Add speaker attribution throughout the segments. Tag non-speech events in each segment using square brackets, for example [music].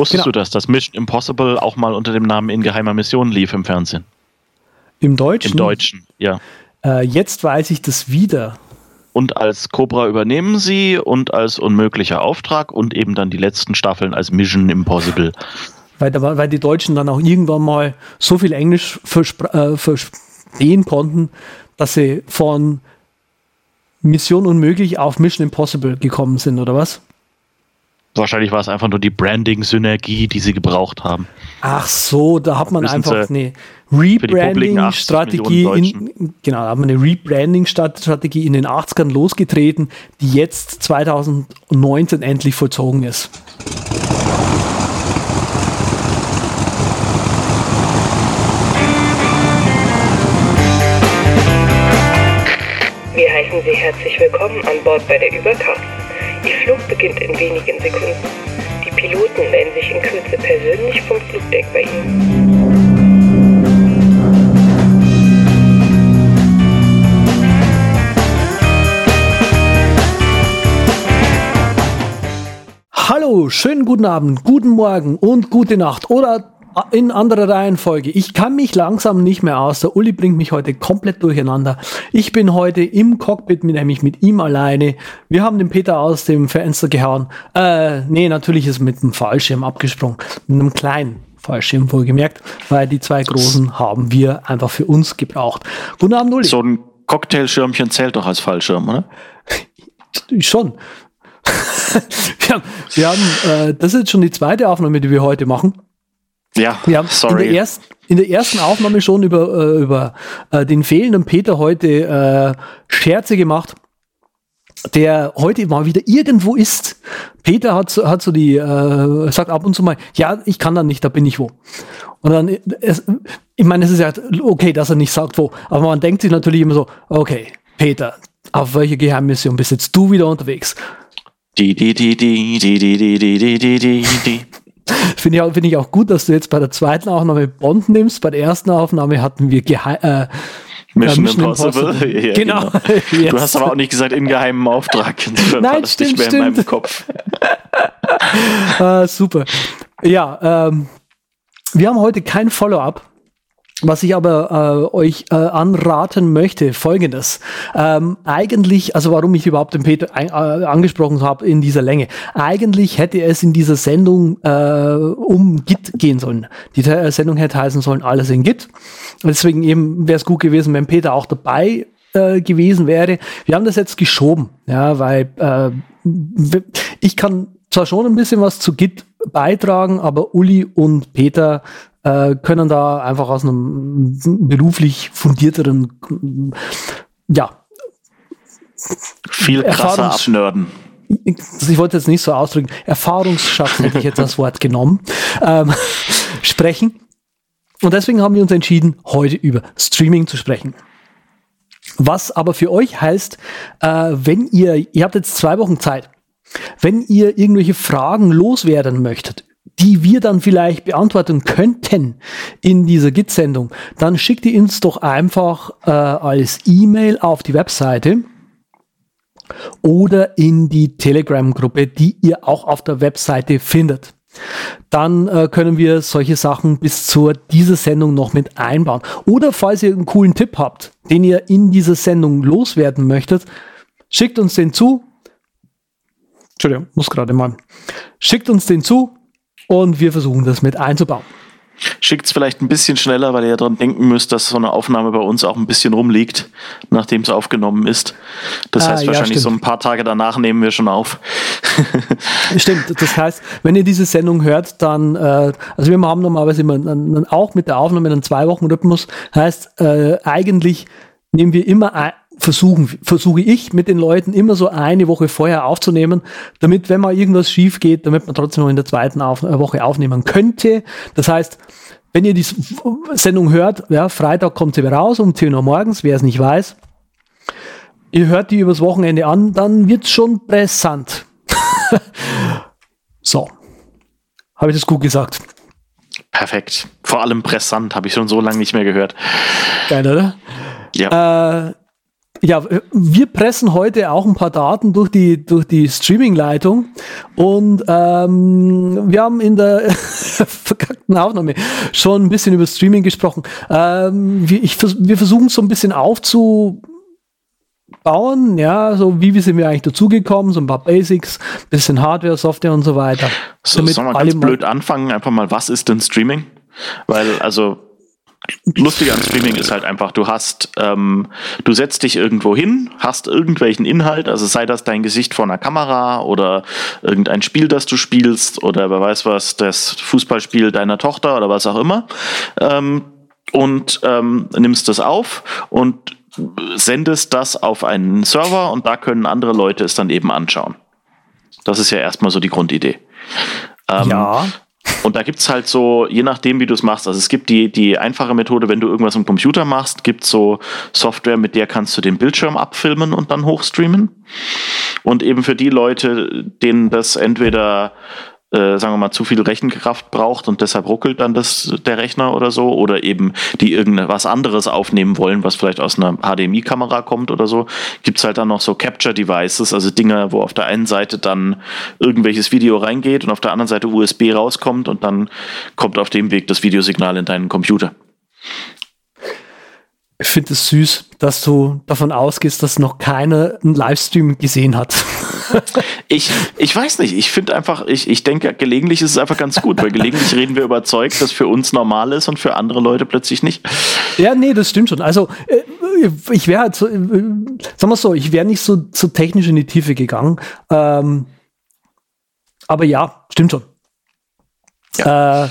Speaker 1: Wusstest genau. du das, dass Mission Impossible auch mal unter dem Namen In geheimer Mission lief im Fernsehen?
Speaker 2: Im Deutschen?
Speaker 1: Im Deutschen, ja.
Speaker 2: Äh, jetzt weiß ich das wieder.
Speaker 1: Und als Cobra übernehmen sie und als unmöglicher Auftrag und eben dann die letzten Staffeln als Mission Impossible.
Speaker 2: Weil, weil die Deutschen dann auch irgendwann mal so viel Englisch äh, verstehen konnten, dass sie von Mission Unmöglich auf Mission Impossible gekommen sind, oder was?
Speaker 1: Wahrscheinlich war es einfach nur die Branding-Synergie, die sie gebraucht haben.
Speaker 2: Ach so, da hat man einfach eine Rebranding-Strategie in, genau, da hat man eine Rebranding-Strategie in den 80ern losgetreten, die jetzt 2019 endlich vollzogen ist.
Speaker 3: Wir heißen Sie herzlich willkommen an Bord bei der Überkraft. Ihr Flug beginnt in wenigen Sekunden. Die Piloten melden sich in Kürze persönlich vom Flugdeck bei Ihnen.
Speaker 2: Hallo, schönen guten Abend, guten Morgen und gute Nacht oder in anderer Reihenfolge. Ich kann mich langsam nicht mehr aus. Der Uli bringt mich heute komplett durcheinander. Ich bin heute im Cockpit, nämlich mit ihm alleine. Wir haben den Peter aus dem Fenster gehauen. Äh, nee, natürlich ist mit einem Fallschirm abgesprungen. Mit einem kleinen Fallschirm wohlgemerkt, weil die zwei großen haben wir einfach für uns gebraucht.
Speaker 1: Guten Abend, Uli. So ein Cocktailschirmchen zählt doch als Fallschirm, oder? [laughs]
Speaker 2: Schon. [laughs] wir haben, wir haben äh, das ist jetzt schon die zweite Aufnahme, die wir heute machen.
Speaker 1: Ja,
Speaker 2: haben sorry. In der, ersten, in der ersten Aufnahme schon über, äh, über äh, den fehlenden Peter heute äh, Scherze gemacht, der heute mal wieder irgendwo ist. Peter hat, hat so die, äh, sagt ab und zu mal, ja, ich kann dann nicht, da bin ich wo. Und dann, es, ich meine, es ist ja okay, dass er nicht sagt wo, aber man denkt sich natürlich immer so, okay, Peter, auf welche Geheimmission bist jetzt du wieder unterwegs? Die, die, die, die, die, die, die, die, die, die, die. Finde ich, auch, find ich auch gut, dass du jetzt bei der zweiten Aufnahme Bond nimmst. Bei der ersten Aufnahme hatten wir Geheim, äh,
Speaker 1: Mission, Mission Impossible. Impossible. Ja, genau. genau. [laughs] Du hast aber auch nicht gesagt in geheimem Auftrag. [laughs]
Speaker 2: Nein, stimmt, nicht mehr stimmt. in meinem Kopf. uh, [laughs] super. Ja, ähm, wir haben heute kein Follow-up. Was ich aber äh, euch äh, anraten möchte, folgendes. Ähm, eigentlich, also warum ich überhaupt den Peter ein, äh, angesprochen habe in dieser Länge. Eigentlich hätte es in dieser Sendung äh, um Git gehen sollen. Die Sendung hätte heißen sollen, alles in Git. Deswegen eben wäre es gut gewesen, wenn Peter auch dabei äh, gewesen wäre. Wir haben das jetzt geschoben, ja, weil äh, ich kann zwar schon ein bisschen was zu Git beitragen, aber Uli und Peter äh, können da einfach aus einem beruflich fundierteren, ja,
Speaker 1: viel krasser abnörden.
Speaker 2: Ich wollte jetzt nicht so ausdrücken, Erfahrungsschatz hätte ich jetzt das Wort genommen, ähm, sprechen. Und deswegen haben wir uns entschieden, heute über Streaming zu sprechen. Was aber für euch heißt, äh, wenn ihr, ihr habt jetzt zwei Wochen Zeit, wenn ihr irgendwelche Fragen loswerden möchtet die wir dann vielleicht beantworten könnten in dieser Git-Sendung, dann schickt ihr uns doch einfach äh, als E-Mail auf die Webseite oder in die Telegram-Gruppe, die ihr auch auf der Webseite findet. Dann äh, können wir solche Sachen bis zur dieser Sendung noch mit einbauen. Oder falls ihr einen coolen Tipp habt, den ihr in dieser Sendung loswerden möchtet, schickt uns den zu. Entschuldigung, muss gerade mal. Schickt uns den zu und wir versuchen das mit einzubauen.
Speaker 1: Schickt es vielleicht ein bisschen schneller, weil ihr daran denken müsst, dass so eine Aufnahme bei uns auch ein bisschen rumliegt, nachdem es aufgenommen ist. Das ah, heißt, wahrscheinlich ja, so ein paar Tage danach nehmen wir schon auf. [laughs]
Speaker 2: stimmt. Das heißt, wenn ihr diese Sendung hört, dann, äh, also wir haben normalerweise immer einen, auch mit der Aufnahme einen Zwei-Wochen-Rhythmus. Heißt, äh, eigentlich nehmen wir immer ein, versuchen, versuche ich mit den Leuten immer so eine Woche vorher aufzunehmen, damit, wenn mal irgendwas schief geht, damit man trotzdem noch in der zweiten auf, äh, Woche aufnehmen könnte. Das heißt, wenn ihr die Sendung hört, ja, Freitag kommt sie raus um 10 Uhr morgens, wer es nicht weiß. Ihr hört die übers Wochenende an, dann wird's schon brisant. [laughs] so. Habe ich das gut gesagt?
Speaker 1: Perfekt. Vor allem brisant, habe ich schon so lange nicht mehr gehört.
Speaker 2: Geil, oder?
Speaker 1: Ja.
Speaker 2: Äh, ja, wir pressen heute auch ein paar Daten durch die, durch die Streaming-Leitung und ähm, wir haben in der [laughs] verkackten Aufnahme schon ein bisschen über Streaming gesprochen. Ähm, wir, ich, wir versuchen so ein bisschen aufzubauen, ja, so wie sind wir eigentlich dazugekommen, so ein paar Basics, bisschen Hardware, Software und so weiter.
Speaker 1: So, sollen wir ganz blöd anfangen, einfach mal, was ist denn Streaming? Weil, also Lustige an Streaming ist halt einfach, du hast, ähm, du setzt dich irgendwo hin, hast irgendwelchen Inhalt, also sei das dein Gesicht vor einer Kamera oder irgendein Spiel, das du spielst oder wer weiß was, das Fußballspiel deiner Tochter oder was auch immer, ähm, und ähm, nimmst das auf und sendest das auf einen Server und da können andere Leute es dann eben anschauen. Das ist ja erstmal so die Grundidee.
Speaker 2: Ähm, ja.
Speaker 1: Und da gibt's halt so, je nachdem, wie du es machst, also es gibt die, die einfache Methode, wenn du irgendwas im Computer machst, gibt so Software, mit der kannst du den Bildschirm abfilmen und dann hochstreamen. Und eben für die Leute, denen das entweder äh, sagen wir mal, zu viel Rechenkraft braucht und deshalb ruckelt dann das, der Rechner oder so, oder eben die irgendwas anderes aufnehmen wollen, was vielleicht aus einer HDMI-Kamera kommt oder so, gibt's halt dann noch so Capture-Devices, also Dinge, wo auf der einen Seite dann irgendwelches Video reingeht und auf der anderen Seite USB rauskommt und dann kommt auf dem Weg das Videosignal in deinen Computer.
Speaker 2: Ich finde es süß, dass du davon ausgehst, dass noch keiner einen Livestream gesehen hat.
Speaker 1: Ich, ich weiß nicht, ich finde einfach, ich, ich denke, gelegentlich ist es einfach ganz gut, weil gelegentlich reden wir über Zeug, das für uns normal ist und für andere Leute plötzlich nicht.
Speaker 2: Ja, nee, das stimmt schon. Also, äh, ich wäre halt so, äh, sagen wir so, ich wäre nicht so, so technisch in die Tiefe gegangen. Ähm, aber ja, stimmt schon. Ja. Äh,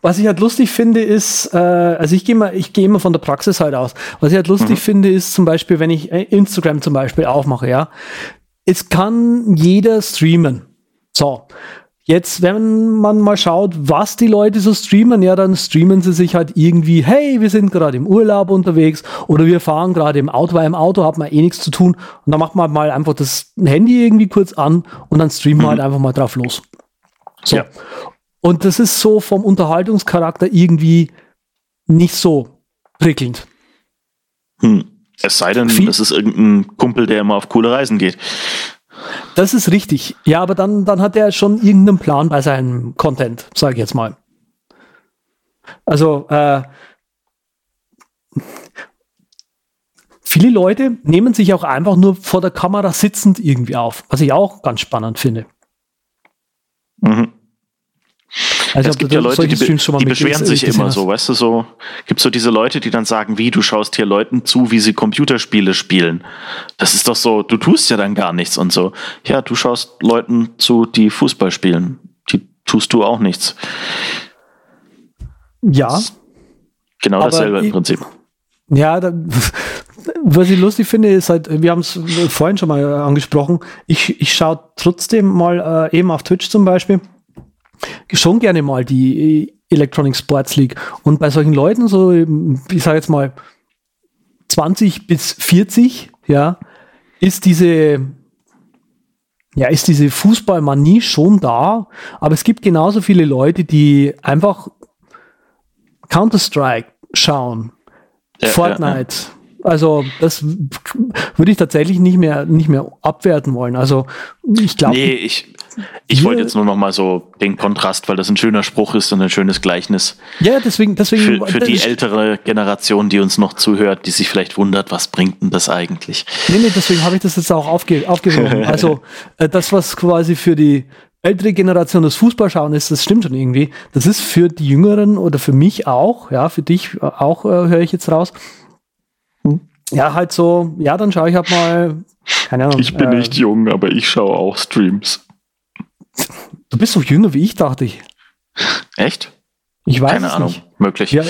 Speaker 2: was ich halt lustig finde, ist, äh, also ich gehe mal, ich gehe immer von der Praxis halt aus. Was ich halt lustig mhm. finde, ist zum Beispiel, wenn ich Instagram zum Beispiel aufmache, ja, es kann jeder streamen. So. Jetzt, wenn man mal schaut, was die Leute so streamen, ja, dann streamen sie sich halt irgendwie, hey, wir sind gerade im Urlaub unterwegs oder wir fahren gerade im Auto, weil im Auto hat man eh nichts zu tun und dann macht man mal einfach das Handy irgendwie kurz an und dann streamen wir halt mhm. halt einfach mal drauf los. So. Ja. Und das ist so vom Unterhaltungscharakter irgendwie nicht so prickelnd.
Speaker 1: Hm. Es sei denn, Viel das ist irgendein Kumpel, der immer auf coole Reisen geht.
Speaker 2: Das ist richtig. Ja, aber dann, dann hat er schon irgendeinen Plan bei seinem Content, sage ich jetzt mal. Also, äh, viele Leute nehmen sich auch einfach nur vor der Kamera sitzend irgendwie auf, was ich auch ganz spannend finde. Mhm.
Speaker 1: Also es gibt ja Leute, die, die beschweren sich immer so, weißt du, so, gibt so diese Leute, die dann sagen, wie, du schaust hier Leuten zu, wie sie Computerspiele spielen. Das ist doch so, du tust ja dann gar nichts und so. Ja, du schaust Leuten zu, die Fußball spielen. Die tust du auch nichts.
Speaker 2: Ja.
Speaker 1: Genau dasselbe im Prinzip.
Speaker 2: Ja, da, [laughs] was ich lustig finde, ist halt, wir haben es vorhin schon mal angesprochen, ich, ich schaue trotzdem mal äh, eben auf Twitch zum Beispiel schon gerne mal die Electronic Sports League. Und bei solchen Leuten, so, ich sage jetzt mal 20 bis 40, ja, ist diese, ja, ist diese Fußballmanie schon da, aber es gibt genauso viele Leute, die einfach Counter-Strike schauen, ja, Fortnite. Ja, ja. Also das würde ich tatsächlich nicht mehr nicht mehr abwerten wollen. Also ich glaube.
Speaker 1: Nee, ich, ich wollte jetzt nur noch mal so den Kontrast, weil das ein schöner Spruch ist und ein schönes Gleichnis.
Speaker 2: Ja, deswegen, deswegen.
Speaker 1: Für, für die ältere Generation, die uns noch zuhört, die sich vielleicht wundert, was bringt denn das eigentlich?
Speaker 2: Nee, nee, deswegen habe ich das jetzt auch aufge aufgehoben. [laughs] also, äh, das, was quasi für die ältere Generation das Fußballschauen ist, das stimmt schon irgendwie. Das ist für die Jüngeren oder für mich auch, ja, für dich auch, äh, höre ich jetzt raus. Hm. Ja, halt so, ja, dann schaue ich halt mal,
Speaker 1: keine Ahnung. Ich bin äh, nicht jung, aber ich schaue auch Streams.
Speaker 2: Du bist doch jünger wie ich, dachte ich.
Speaker 1: Echt?
Speaker 2: Ich weiß
Speaker 1: Keine Ahnung,
Speaker 2: nicht.
Speaker 1: möglich.
Speaker 2: Ja,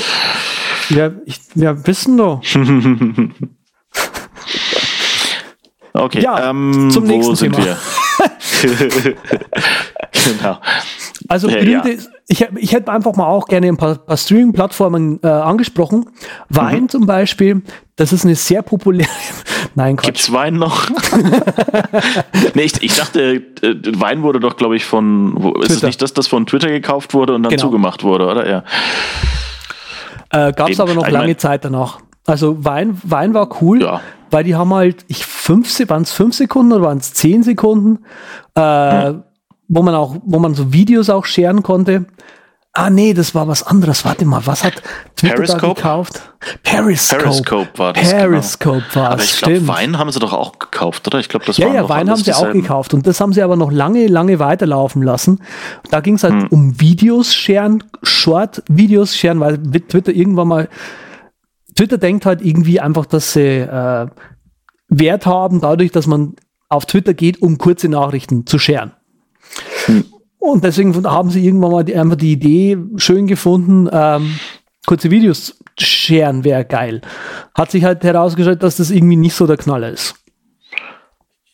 Speaker 2: ja, ich, ja wissen doch. [laughs]
Speaker 1: okay,
Speaker 2: ja, ähm, zum nächsten wo sind Thema. wir? [laughs] genau. Also ja, ja. Ich, ich hätte einfach mal auch gerne ein paar, paar Streaming-Plattformen äh, angesprochen. Wein mhm. zum Beispiel, das ist eine sehr populäre. [laughs]
Speaker 1: Nein, Quatsch. Gibt's Wein noch? [laughs] nee, ich, ich, dachte, äh, Wein wurde doch, glaube ich, von. Wo, ist es nicht, dass das von Twitter gekauft wurde und dann genau. zugemacht wurde, oder? Ja.
Speaker 2: Äh, Gab es aber noch lange Zeit danach. Also Wein, Wein war cool. Ja. weil die haben halt, ich fünf, waren es fünf Sekunden oder waren es zehn Sekunden, äh, hm. wo man auch, wo man so Videos auch scheren konnte. Ah, nee, das war was anderes. Warte mal, was hat Twitter Periscope? da gekauft?
Speaker 1: Periscope. Periscope war
Speaker 2: das. Periscope genau. war
Speaker 1: Aber ich glaube, Wein haben sie doch auch gekauft, oder? Ich glaube, das
Speaker 2: ja, Ja, Wein haben sie dieselben. auch gekauft. Und das haben sie aber noch lange, lange weiterlaufen lassen. Da ging es halt hm. um Videos scheren, Short-Videos scheren, weil Twitter irgendwann mal, Twitter denkt halt irgendwie einfach, dass sie äh, Wert haben, dadurch, dass man auf Twitter geht, um kurze Nachrichten zu scheren. Hm. Und deswegen haben sie irgendwann mal die, einfach die Idee schön gefunden, ähm, kurze Videos scheren wäre geil. Hat sich halt herausgestellt, dass das irgendwie nicht so der Knaller ist.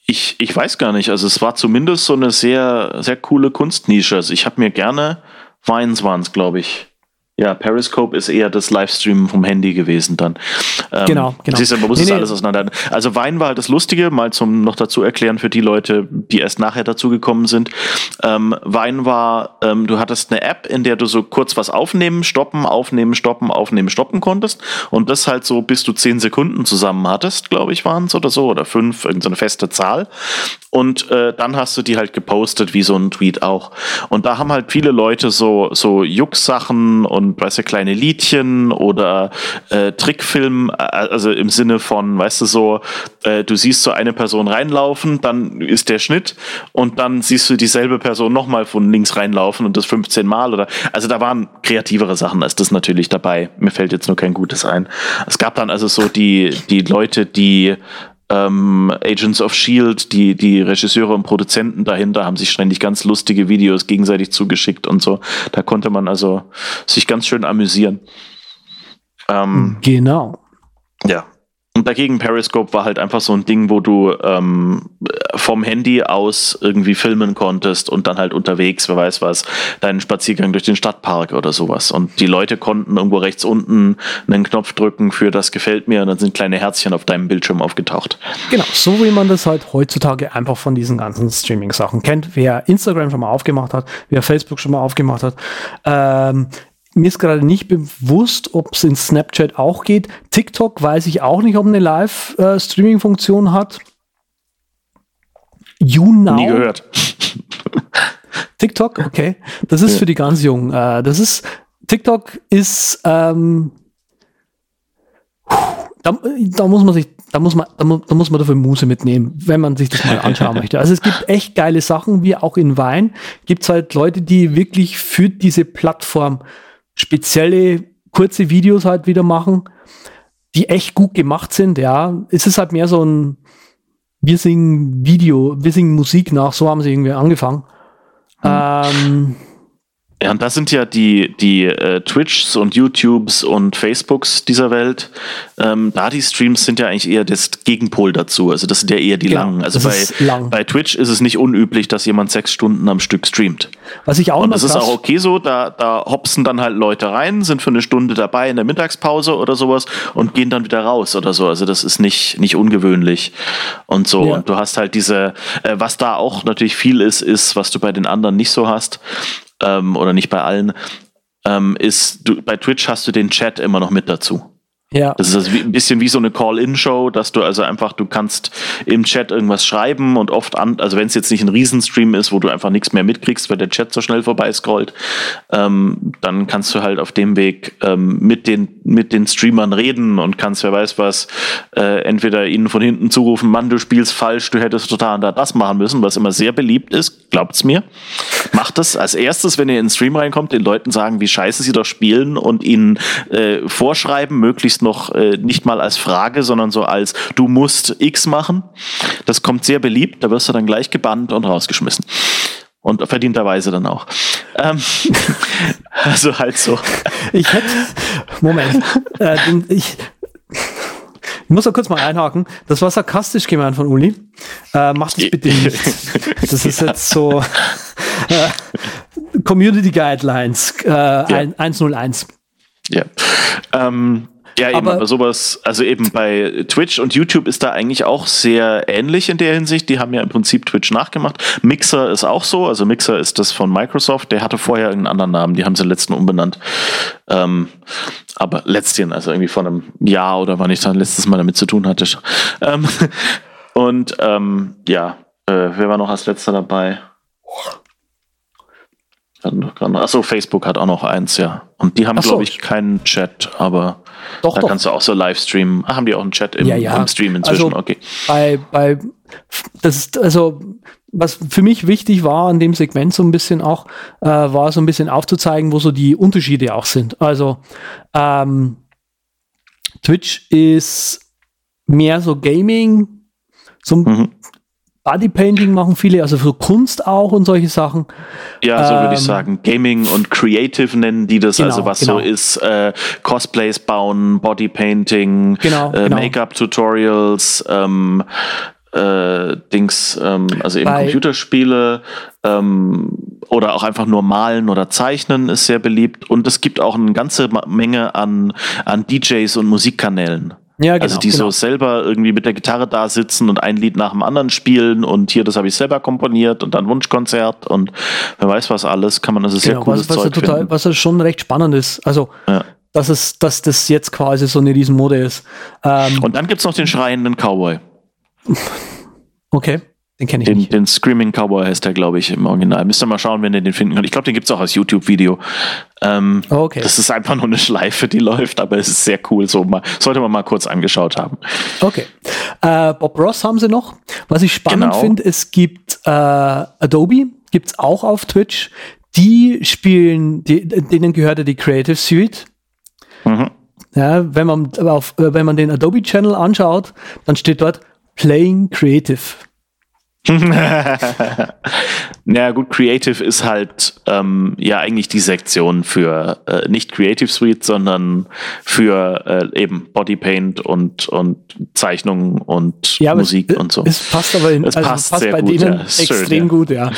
Speaker 1: Ich, ich weiß gar nicht. Also es war zumindest so eine sehr, sehr coole Kunstnische. Also ich habe mir gerne Vines waren es, glaube ich. Ja, Periscope ist eher das Livestreamen vom Handy gewesen dann.
Speaker 2: Ähm, genau, genau.
Speaker 1: Siehst du, man muss nee, es nee. alles auseinander. Also Wein war halt das Lustige, mal zum noch dazu erklären für die Leute, die erst nachher dazu gekommen sind. Ähm, Wein war, ähm, du hattest eine App, in der du so kurz was aufnehmen, stoppen, aufnehmen, stoppen, aufnehmen, stoppen konntest. Und das halt so, bis du zehn Sekunden zusammen hattest, glaube ich, waren es oder so, oder fünf, irgendeine so feste Zahl. Und äh, dann hast du die halt gepostet, wie so ein Tweet auch. Und da haben halt viele Leute so, so Juck-Sachen und weißt du, kleine Liedchen oder äh, Trickfilm, also im Sinne von, weißt du, so, äh, du siehst so eine Person reinlaufen, dann ist der Schnitt und dann siehst du dieselbe Person nochmal von links reinlaufen und das 15 Mal oder, also da waren kreativere Sachen als das natürlich dabei. Mir fällt jetzt nur kein Gutes ein. Es gab dann also so die, die Leute, die ähm, Agents of Shield, die, die Regisseure und Produzenten dahinter haben sich ständig ganz lustige Videos gegenseitig zugeschickt und so. Da konnte man also sich ganz schön amüsieren.
Speaker 2: Ähm, genau.
Speaker 1: Und dagegen Periscope war halt einfach so ein Ding, wo du ähm, vom Handy aus irgendwie filmen konntest und dann halt unterwegs, wer weiß was, deinen Spaziergang durch den Stadtpark oder sowas. Und die Leute konnten irgendwo rechts unten einen Knopf drücken für das gefällt mir und dann sind kleine Herzchen auf deinem Bildschirm aufgetaucht.
Speaker 2: Genau, so wie man das halt heutzutage einfach von diesen ganzen Streaming-Sachen kennt. Wer Instagram schon mal aufgemacht hat, wer Facebook schon mal aufgemacht hat. Ähm, mir ist gerade nicht bewusst, ob es in Snapchat auch geht. TikTok weiß ich auch nicht, ob eine Live-Streaming-Funktion hat. YouNow.
Speaker 1: Nie gehört.
Speaker 2: TikTok, okay. Das ist ja. für die ganz Jungen. Äh, das ist, TikTok ist, ähm, da, da, muss man sich, da muss man, da, da muss man dafür Muße mitnehmen, wenn man sich das mal anschauen möchte. Also es gibt echt geile Sachen, wie auch in Wein gibt es halt Leute, die wirklich für diese Plattform spezielle kurze Videos halt wieder machen, die echt gut gemacht sind, ja. Es ist halt mehr so ein Wir singen Video, wir singen Musik nach, so haben sie irgendwie angefangen. Mhm. Ähm,
Speaker 1: ja, und das sind ja die, die äh, Twitchs und YouTubes und Facebooks dieser Welt. Ähm, da die Streams sind ja eigentlich eher das Gegenpol dazu. Also das sind ja eher die genau, langen. Also bei, lang. bei Twitch ist es nicht unüblich, dass jemand sechs Stunden am Stück streamt.
Speaker 2: Was ich auch
Speaker 1: Und das ist auch okay so, da, da hopsen dann halt Leute rein, sind für eine Stunde dabei in der Mittagspause oder sowas und gehen dann wieder raus oder so. Also das ist nicht, nicht ungewöhnlich und so. Ja. Und du hast halt diese, äh, was da auch natürlich viel ist, ist, was du bei den anderen nicht so hast ähm, oder nicht bei allen, ähm, ist, du, bei Twitch hast du den Chat immer noch mit dazu. Ja. Das ist also ein bisschen wie so eine Call-In-Show, dass du also einfach, du kannst im Chat irgendwas schreiben und oft an, also wenn es jetzt nicht ein Riesenstream ist, wo du einfach nichts mehr mitkriegst, weil der Chat so schnell vorbei scrollt, ähm, dann kannst du halt auf dem Weg ähm, mit, den, mit den Streamern reden und kannst, wer weiß was, äh, entweder ihnen von hinten zurufen, Mann, du spielst falsch, du hättest total da das machen müssen, was immer sehr beliebt ist, glaubt's mir. Macht das als erstes, wenn ihr in den Stream reinkommt, den Leuten sagen, wie scheiße sie doch spielen und ihnen äh, vorschreiben, möglichst noch äh, nicht mal als Frage, sondern so als du musst X machen. Das kommt sehr beliebt, da wirst du dann gleich gebannt und rausgeschmissen. Und verdienterweise dann auch. Ähm, [laughs] also halt so.
Speaker 2: Ich hätte, Moment, [laughs] äh, ich, ich muss da kurz mal einhaken. Das war sarkastisch gemeint von Uli. Äh, mach das bitte nicht. Das ist [laughs] jetzt so äh, Community Guidelines äh, ja. 101.
Speaker 1: Ja. Ähm, Ja, eben, aber, aber sowas, also eben bei Twitch und YouTube ist da eigentlich auch sehr ähnlich in der Hinsicht. Die haben ja im Prinzip Twitch nachgemacht. Mixer ist auch so, also Mixer ist das von Microsoft, der hatte vorher irgendeinen anderen Namen, die haben sie letzten umbenannt. Ähm, aber letztens, also irgendwie vor einem Jahr oder wann ich dann letztes Mal damit zu tun hatte. Ähm, [laughs] und ähm, ja, äh, wer war noch als letzter dabei? Achso, Facebook hat auch noch eins, ja. Und die haben, so. glaube ich, keinen Chat, aber doch, da doch. kannst du auch so live streamen. Ah, haben die auch einen Chat im, ja, ja. im Stream inzwischen?
Speaker 2: Also
Speaker 1: okay.
Speaker 2: Bei, bei, das ist, also, was für mich wichtig war an dem Segment so ein bisschen auch, äh, war so ein bisschen aufzuzeigen, wo so die Unterschiede auch sind. Also, ähm, Twitch ist mehr so Gaming, so mhm. Bodypainting machen viele, also für Kunst auch und solche Sachen.
Speaker 1: Ja, so ähm, würde ich ähm, sagen. Gaming und Creative nennen die das, genau, also was genau. so ist, äh, Cosplays bauen, Bodypainting, genau, äh, genau. Make-up-Tutorials, ähm, äh, Dings, ähm, also eben Bei Computerspiele ähm, oder auch einfach nur malen oder zeichnen ist sehr beliebt. Und es gibt auch eine ganze Menge an, an DJs und Musikkanälen. Ja, genau, also die genau. so selber irgendwie mit der Gitarre da sitzen und ein Lied nach dem anderen spielen und hier, das habe ich selber komponiert und dann Wunschkonzert und wer weiß was alles, kann man also sehr genau, cooles
Speaker 2: was, was
Speaker 1: Zeug
Speaker 2: total,
Speaker 1: finden.
Speaker 2: Was ja schon recht spannend ist. Also ja. dass, es, dass das jetzt quasi so eine Riesenmode ist.
Speaker 1: Ähm, und dann gibt es noch den schreienden Cowboy. [laughs]
Speaker 2: Okay. Den kenne ich
Speaker 1: den,
Speaker 2: nicht.
Speaker 1: Den Screaming Cowboy heißt der, glaube ich, im Original. Müsst ihr mal schauen, wenn ihr den finden könnt. Ich glaube, den gibt es auch als YouTube-Video. Ähm, oh, okay. Das ist einfach nur eine Schleife, die [laughs] läuft, aber es ist sehr cool. So mal, sollte man mal kurz angeschaut haben.
Speaker 2: Okay. Äh, Bob Ross haben sie noch. Was ich spannend genau. finde, es gibt äh, Adobe, gibt es auch auf Twitch. Die spielen, die, denen gehört ja die Creative Suite. Mhm. Ja, wenn man auf, äh, wenn man den Adobe Channel anschaut, dann steht dort Playing Creative. [laughs]
Speaker 1: ja gut, Creative ist halt ähm, ja eigentlich die Sektion für äh, nicht Creative Suite, sondern für äh, eben Bodypaint und und Zeichnungen und ja, Musik
Speaker 2: es,
Speaker 1: und so.
Speaker 2: Es passt aber in,
Speaker 1: es also passt, passt
Speaker 2: bei
Speaker 1: gut,
Speaker 2: denen ja. extrem schön, ja. gut, ja.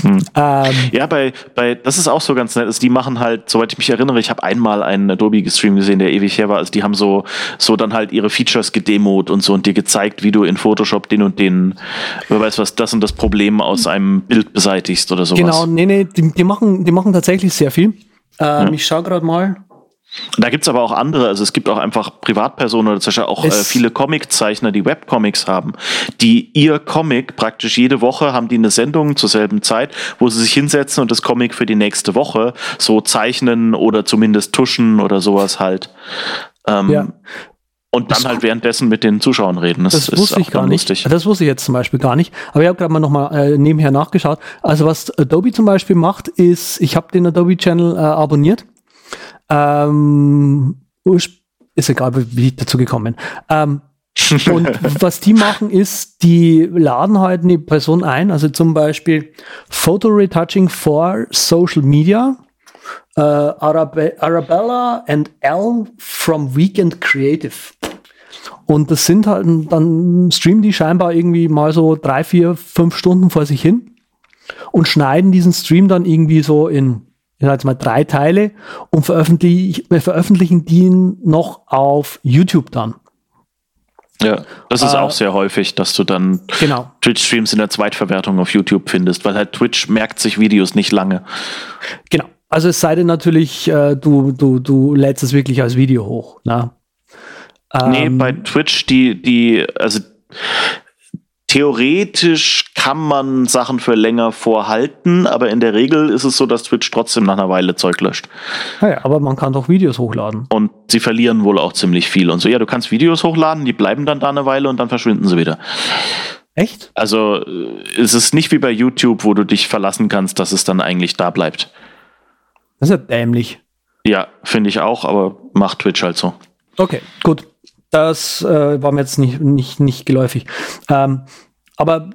Speaker 1: Hm. Ähm, ja, bei, bei das ist auch so ganz nett. Also die machen halt, soweit ich mich erinnere, ich habe einmal einen Adobe Stream gesehen, der ewig her war. Also die haben so so dann halt ihre Features gedemot und so und dir gezeigt, wie du in Photoshop den und den, wer weiß was, das und das Problem aus einem Bild beseitigst oder sowas.
Speaker 2: Genau, nee, nee, die, die machen, die machen tatsächlich sehr viel. Ähm, ja. Ich schaue gerade mal.
Speaker 1: Da gibt es aber auch andere, also es gibt auch einfach Privatpersonen oder zum Beispiel auch äh, viele Comiczeichner, die Webcomics haben, die ihr Comic praktisch jede Woche haben die eine Sendung zur selben Zeit, wo sie sich hinsetzen und das Comic für die nächste Woche so zeichnen oder zumindest tuschen oder sowas halt. Ähm, ja. Und dann halt währenddessen mit den Zuschauern reden.
Speaker 2: Das, das wusste ich gar nicht. Lustig. Das wusste ich jetzt zum Beispiel gar nicht. Aber ich habe gerade mal nochmal äh, nebenher nachgeschaut. Also was Adobe zum Beispiel macht, ist, ich habe den Adobe Channel äh, abonniert. Ähm, ist egal, wie ich dazu gekommen bin. Ähm, und [laughs] was die machen, ist, die laden halt eine Person ein, also zum Beispiel Photo Retouching for Social Media uh, Arabe Arabella and L from Weekend Creative. Und das sind halt, dann streamen die scheinbar irgendwie mal so drei, vier, fünf Stunden vor sich hin und schneiden diesen Stream dann irgendwie so in, ich sag jetzt mal, drei Teile und veröffentlich, veröffentlichen die noch auf YouTube dann.
Speaker 1: Ja, das ist äh, auch sehr häufig, dass du dann genau. Twitch-Streams in der Zweitverwertung auf YouTube findest, weil halt Twitch merkt sich Videos nicht lange.
Speaker 2: Genau. Also es sei denn natürlich, äh, du, du, du lädst es wirklich als Video hoch. Ne?
Speaker 1: Ähm, nee, bei Twitch, die, die, also theoretisch kann man Sachen für länger vorhalten, aber in der Regel ist es so, dass Twitch trotzdem nach einer Weile Zeug löscht.
Speaker 2: Ja, aber man kann doch Videos hochladen.
Speaker 1: Und sie verlieren wohl auch ziemlich viel. Und so, ja, du kannst Videos hochladen, die bleiben dann da eine Weile und dann verschwinden sie wieder.
Speaker 2: Echt?
Speaker 1: Also äh, es ist nicht wie bei YouTube, wo du dich verlassen kannst, dass es dann eigentlich da bleibt.
Speaker 2: Das ist ja dämlich.
Speaker 1: Ja, finde ich auch, aber macht Twitch halt so.
Speaker 2: Okay, gut. Das äh, war mir jetzt nicht, nicht, nicht geläufig. Ähm, aber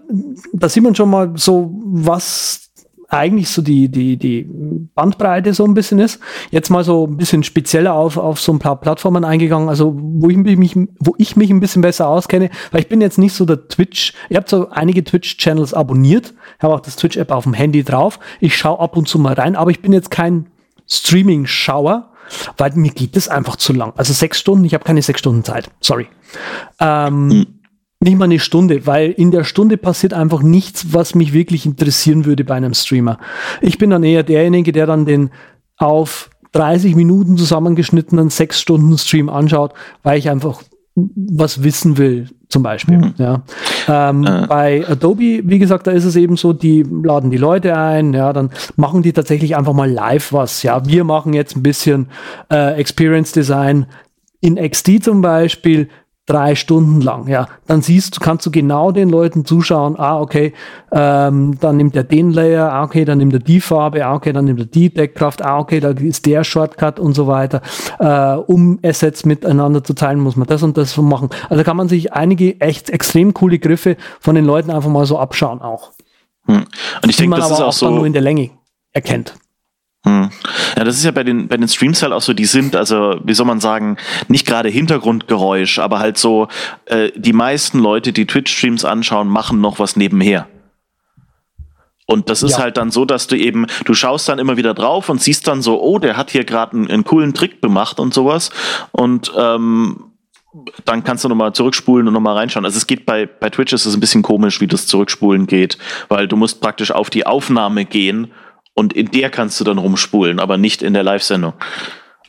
Speaker 2: da sieht man schon mal so, was eigentlich so die, die, die Bandbreite so ein bisschen ist. Jetzt mal so ein bisschen spezieller auf, auf so ein paar Plattformen eingegangen, also wo ich mich, wo ich mich ein bisschen besser auskenne, weil ich bin jetzt nicht so der Twitch, ich habe so einige Twitch-Channels abonniert, habe auch das Twitch-App auf dem Handy drauf. Ich schaue ab und zu mal rein, aber ich bin jetzt kein Streaming-Schauer. Weil mir geht das einfach zu lang. Also sechs Stunden, ich habe keine sechs Stunden Zeit, sorry. Ähm, hm. Nicht mal eine Stunde, weil in der Stunde passiert einfach nichts, was mich wirklich interessieren würde bei einem Streamer. Ich bin dann eher derjenige, der dann den auf 30 Minuten zusammengeschnittenen sechs Stunden Stream anschaut, weil ich einfach was wissen will, zum Beispiel. Mhm. Ja. Ähm, äh. Bei Adobe, wie gesagt, da ist es eben so, die laden die Leute ein, ja, dann machen die tatsächlich einfach mal live was. Ja, wir machen jetzt ein bisschen äh, Experience Design in XD zum Beispiel drei Stunden lang. Ja, dann siehst du, kannst du genau den Leuten zuschauen. Ah, okay, ähm, dann nimmt er den Layer. Ah, okay, dann nimmt er die Farbe. Ah, okay, dann nimmt er die Deckkraft. Ah, okay, da ist der Shortcut und so weiter. Äh, um Assets miteinander zu teilen, muss man das und das machen. Also kann man sich einige echt extrem coole Griffe von den Leuten einfach mal so abschauen auch.
Speaker 1: Hm. Und ich denke, das ist auch so
Speaker 2: nur in der Länge erkennt.
Speaker 1: Hm. Ja, das ist ja bei den, bei den Streams halt auch so, die sind, also, wie soll man sagen, nicht gerade Hintergrundgeräusch, aber halt so, äh, die meisten Leute, die Twitch-Streams anschauen, machen noch was nebenher. Und das ist ja. halt dann so, dass du eben, du schaust dann immer wieder drauf und siehst dann so, oh, der hat hier gerade einen, einen, coolen Trick gemacht und sowas. Und ähm, dann kannst du nochmal zurückspulen und nochmal reinschauen. Also es geht bei, bei Twitch ist es ein bisschen komisch, wie das Zurückspulen geht, weil du musst praktisch auf die Aufnahme gehen und in der kannst du dann rumspulen, aber nicht in der Live-Sendung.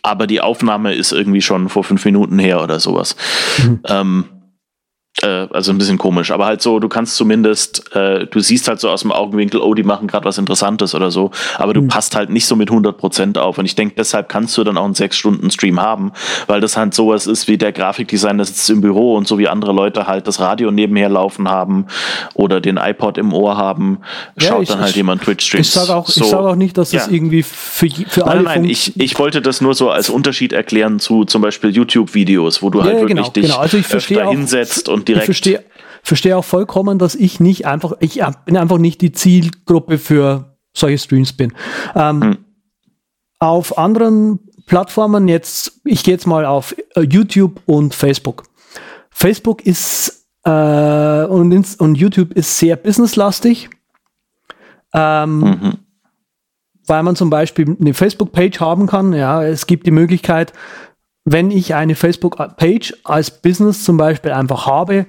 Speaker 1: Aber die Aufnahme ist irgendwie schon vor fünf Minuten her oder sowas. Mhm. Ähm, äh, also ein bisschen komisch, aber halt so, du kannst zumindest, äh, du siehst halt so aus dem Augenwinkel, oh, die machen gerade was Interessantes oder so, aber du mhm. passt halt nicht so mit 100% auf und ich denke, deshalb kannst du dann auch einen 6-Stunden-Stream haben, weil das halt sowas ist wie der Grafikdesigner sitzt im Büro und so wie andere Leute halt das Radio nebenher laufen haben oder den iPod im Ohr haben, schaut ja, ich, dann halt jemand Twitch-Streams.
Speaker 2: Ich sage auch, so, sag auch nicht, dass ja. das irgendwie für, für
Speaker 1: nein, alle Nein, nein, ich, ich wollte das nur so als Unterschied erklären zu zum Beispiel YouTube-Videos, wo du ja, halt wirklich genau, dich genau. Also öfter hinsetzt und direkt.
Speaker 2: Ich verstehe, verstehe auch vollkommen, dass ich nicht einfach, ich bin einfach nicht die Zielgruppe für solche Streams bin. Ähm, hm. Auf anderen Plattformen jetzt, ich gehe jetzt mal auf äh, YouTube und Facebook. Facebook ist äh, und, und YouTube ist sehr businesslastig. Ähm, mhm. Weil man zum Beispiel eine Facebook-Page haben kann. Ja, es gibt die Möglichkeit, wenn ich eine Facebook-Page als Business zum Beispiel einfach habe,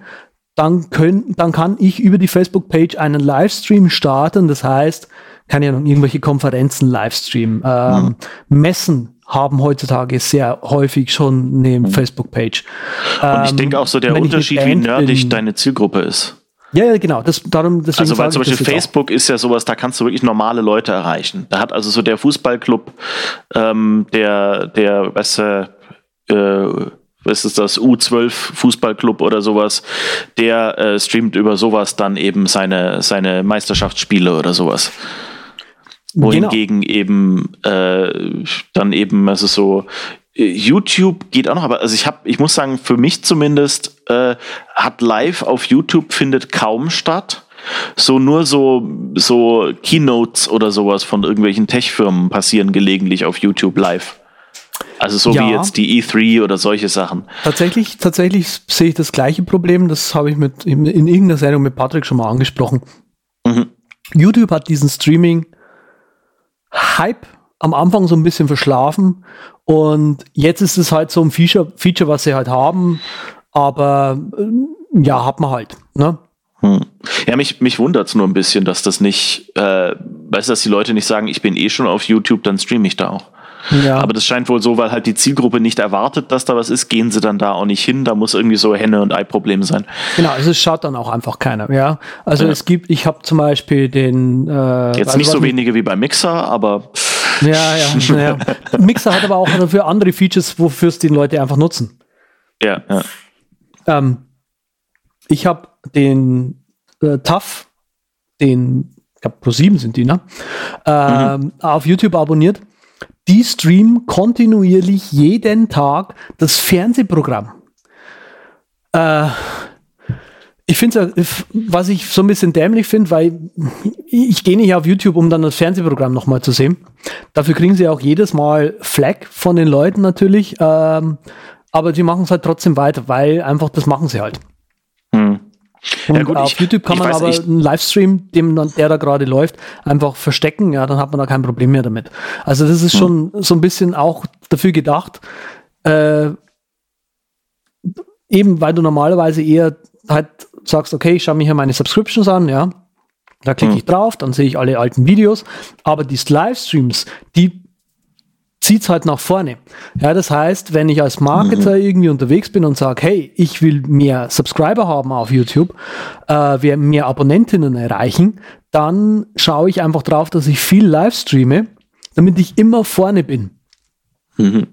Speaker 2: dann, können, dann kann ich über die Facebook-Page einen Livestream starten. Das heißt, kann ja noch irgendwelche Konferenzen Livestream. Ähm, mhm. Messen haben heutzutage sehr häufig schon eine mhm. Facebook-Page.
Speaker 1: Und ich denke auch so der Unterschied, wie nerdig bin, deine Zielgruppe ist.
Speaker 2: Ja, ja, genau. Das, darum,
Speaker 1: also weil zum Beispiel Facebook ist ja sowas, da kannst du wirklich normale Leute erreichen. Da hat also so der Fußballclub, ähm, der, der, weißt du, äh, was ist das, U12 Fußballclub oder sowas, der äh, streamt über sowas dann eben seine, seine Meisterschaftsspiele oder sowas. Wohingegen genau. eben äh, dann eben, also so, äh, YouTube geht auch noch, aber also ich habe, ich muss sagen, für mich zumindest äh, hat live auf YouTube findet kaum statt. So nur so so Keynotes oder sowas von irgendwelchen Tech-Firmen passieren gelegentlich auf YouTube live. Also so ja. wie jetzt die E3 oder solche Sachen.
Speaker 2: Tatsächlich, tatsächlich sehe ich das gleiche Problem. Das habe ich mit, in, in irgendeiner Sendung mit Patrick schon mal angesprochen. Mhm. YouTube hat diesen Streaming-Hype am Anfang so ein bisschen verschlafen und jetzt ist es halt so ein Feature, Feature was sie halt haben, aber äh, ja, hat man halt. Ne?
Speaker 1: Hm. Ja, mich, mich wundert es nur ein bisschen, dass das nicht, äh, weißt du, dass die Leute nicht sagen, ich bin eh schon auf YouTube, dann streame ich da auch. Ja. Aber das scheint wohl so, weil halt die Zielgruppe nicht erwartet, dass da was ist, gehen sie dann da auch nicht hin. Da muss irgendwie so Henne- und Ei-Problem sein.
Speaker 2: Genau, also es schaut dann auch einfach keiner, ja. Also ja. es gibt, ich habe zum Beispiel den
Speaker 1: äh, Jetzt nicht so wenige wie beim Mixer, aber.
Speaker 2: Ja, ja, [laughs] ja. Mixer hat aber auch dafür andere Features, wofür es die Leute einfach nutzen.
Speaker 1: Ja, ja.
Speaker 2: Ähm, ich habe den äh, TAF, den, ich glaube Pro 7 sind die, ne? Äh, mhm. Auf YouTube abonniert die streamen kontinuierlich jeden Tag das Fernsehprogramm. Äh, ich finde es, was ich so ein bisschen dämlich finde, weil ich gehe nicht auf YouTube, um dann das Fernsehprogramm nochmal zu sehen. Dafür kriegen sie auch jedes Mal Flag von den Leuten natürlich, ähm, aber sie machen es halt trotzdem weiter, weil einfach das machen sie halt. Hm. Und ja, gut, auf ich, YouTube kann man weiß, aber ich, einen Livestream, dem, der da gerade läuft, einfach verstecken, ja, dann hat man da kein Problem mehr damit. Also das ist hm. schon so ein bisschen auch dafür gedacht, äh, eben weil du normalerweise eher halt sagst, okay, ich schaue mir hier meine Subscriptions an, ja. Da klicke ich hm. drauf, dann sehe ich alle alten Videos. Aber die Livestreams, die zieht es halt nach vorne. Ja, das heißt, wenn ich als Marketer mhm. irgendwie unterwegs bin und sage, hey, ich will mehr Subscriber haben auf YouTube, äh, mehr Abonnentinnen erreichen, dann schaue ich einfach drauf, dass ich viel live streame, damit ich immer vorne bin. Mhm.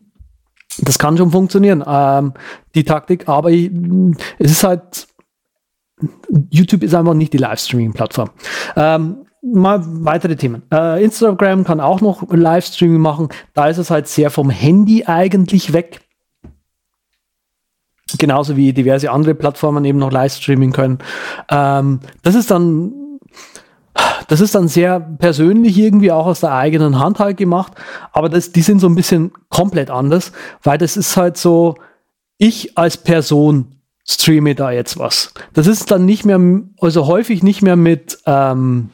Speaker 2: Das kann schon funktionieren, ähm, die Taktik, aber ich, es ist halt, YouTube ist einfach nicht die Livestreaming-Plattform. Ähm, mal weitere Themen. Äh, Instagram kann auch noch Livestreaming machen. Da ist es halt sehr vom Handy eigentlich weg. Genauso wie diverse andere Plattformen eben noch Livestreaming können. Ähm, das ist dann das ist dann sehr persönlich irgendwie auch aus der eigenen Hand halt gemacht, aber das, die sind so ein bisschen komplett anders, weil das ist halt so, ich als Person streame da jetzt was. Das ist dann nicht mehr, also häufig nicht mehr mit, ähm,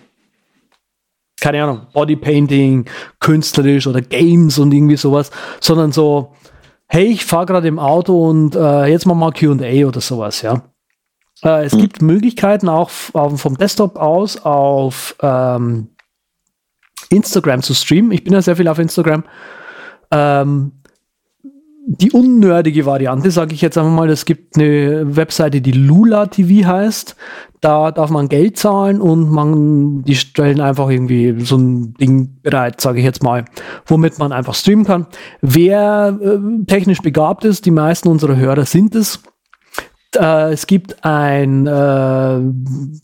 Speaker 2: keine Ahnung, Bodypainting, künstlerisch oder Games und irgendwie sowas, sondern so, hey, ich fahre gerade im Auto und äh, jetzt mal mal QA oder sowas, ja. Äh, es mhm. gibt Möglichkeiten auch vom Desktop aus auf ähm, Instagram zu streamen. Ich bin ja sehr viel auf Instagram. Ähm, die unnördige Variante, sage ich jetzt einfach mal, es gibt eine Webseite, die Lula TV heißt. Da darf man Geld zahlen und man, die stellen einfach irgendwie so ein Ding bereit, sage ich jetzt mal, womit man einfach streamen kann. Wer äh, technisch begabt ist, die meisten unserer Hörer sind es, äh, es gibt ein äh,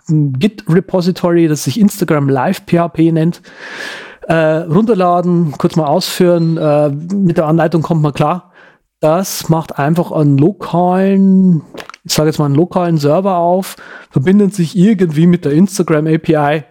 Speaker 2: Git-Repository, das sich Instagram Live PHP nennt. Äh, runterladen, kurz mal ausführen. Äh, mit der Anleitung kommt man klar. Das macht einfach einen lokalen, ich sage jetzt mal einen lokalen Server auf, verbindet sich irgendwie mit der Instagram API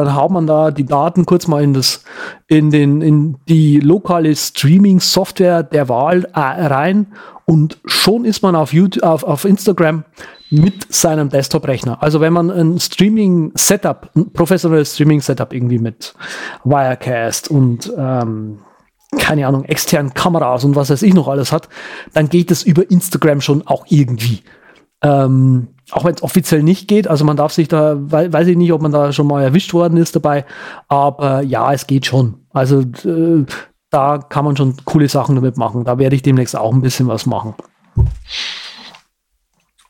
Speaker 2: dann haut man da die Daten kurz mal in das, in den, in die lokale Streaming-Software der Wahl äh, rein und schon ist man auf YouTube, auf, auf Instagram mit seinem Desktop-Rechner. Also wenn man ein Streaming-Setup, ein professionelles Streaming-Setup irgendwie mit Wirecast und ähm, keine Ahnung, externen Kameras und was weiß ich noch alles hat, dann geht es über Instagram schon auch irgendwie. Ähm, auch wenn es offiziell nicht geht, also man darf sich da, weiß ich nicht, ob man da schon mal erwischt worden ist dabei, aber ja, es geht schon. Also äh, da kann man schon coole Sachen damit machen. Da werde ich demnächst auch ein bisschen was machen.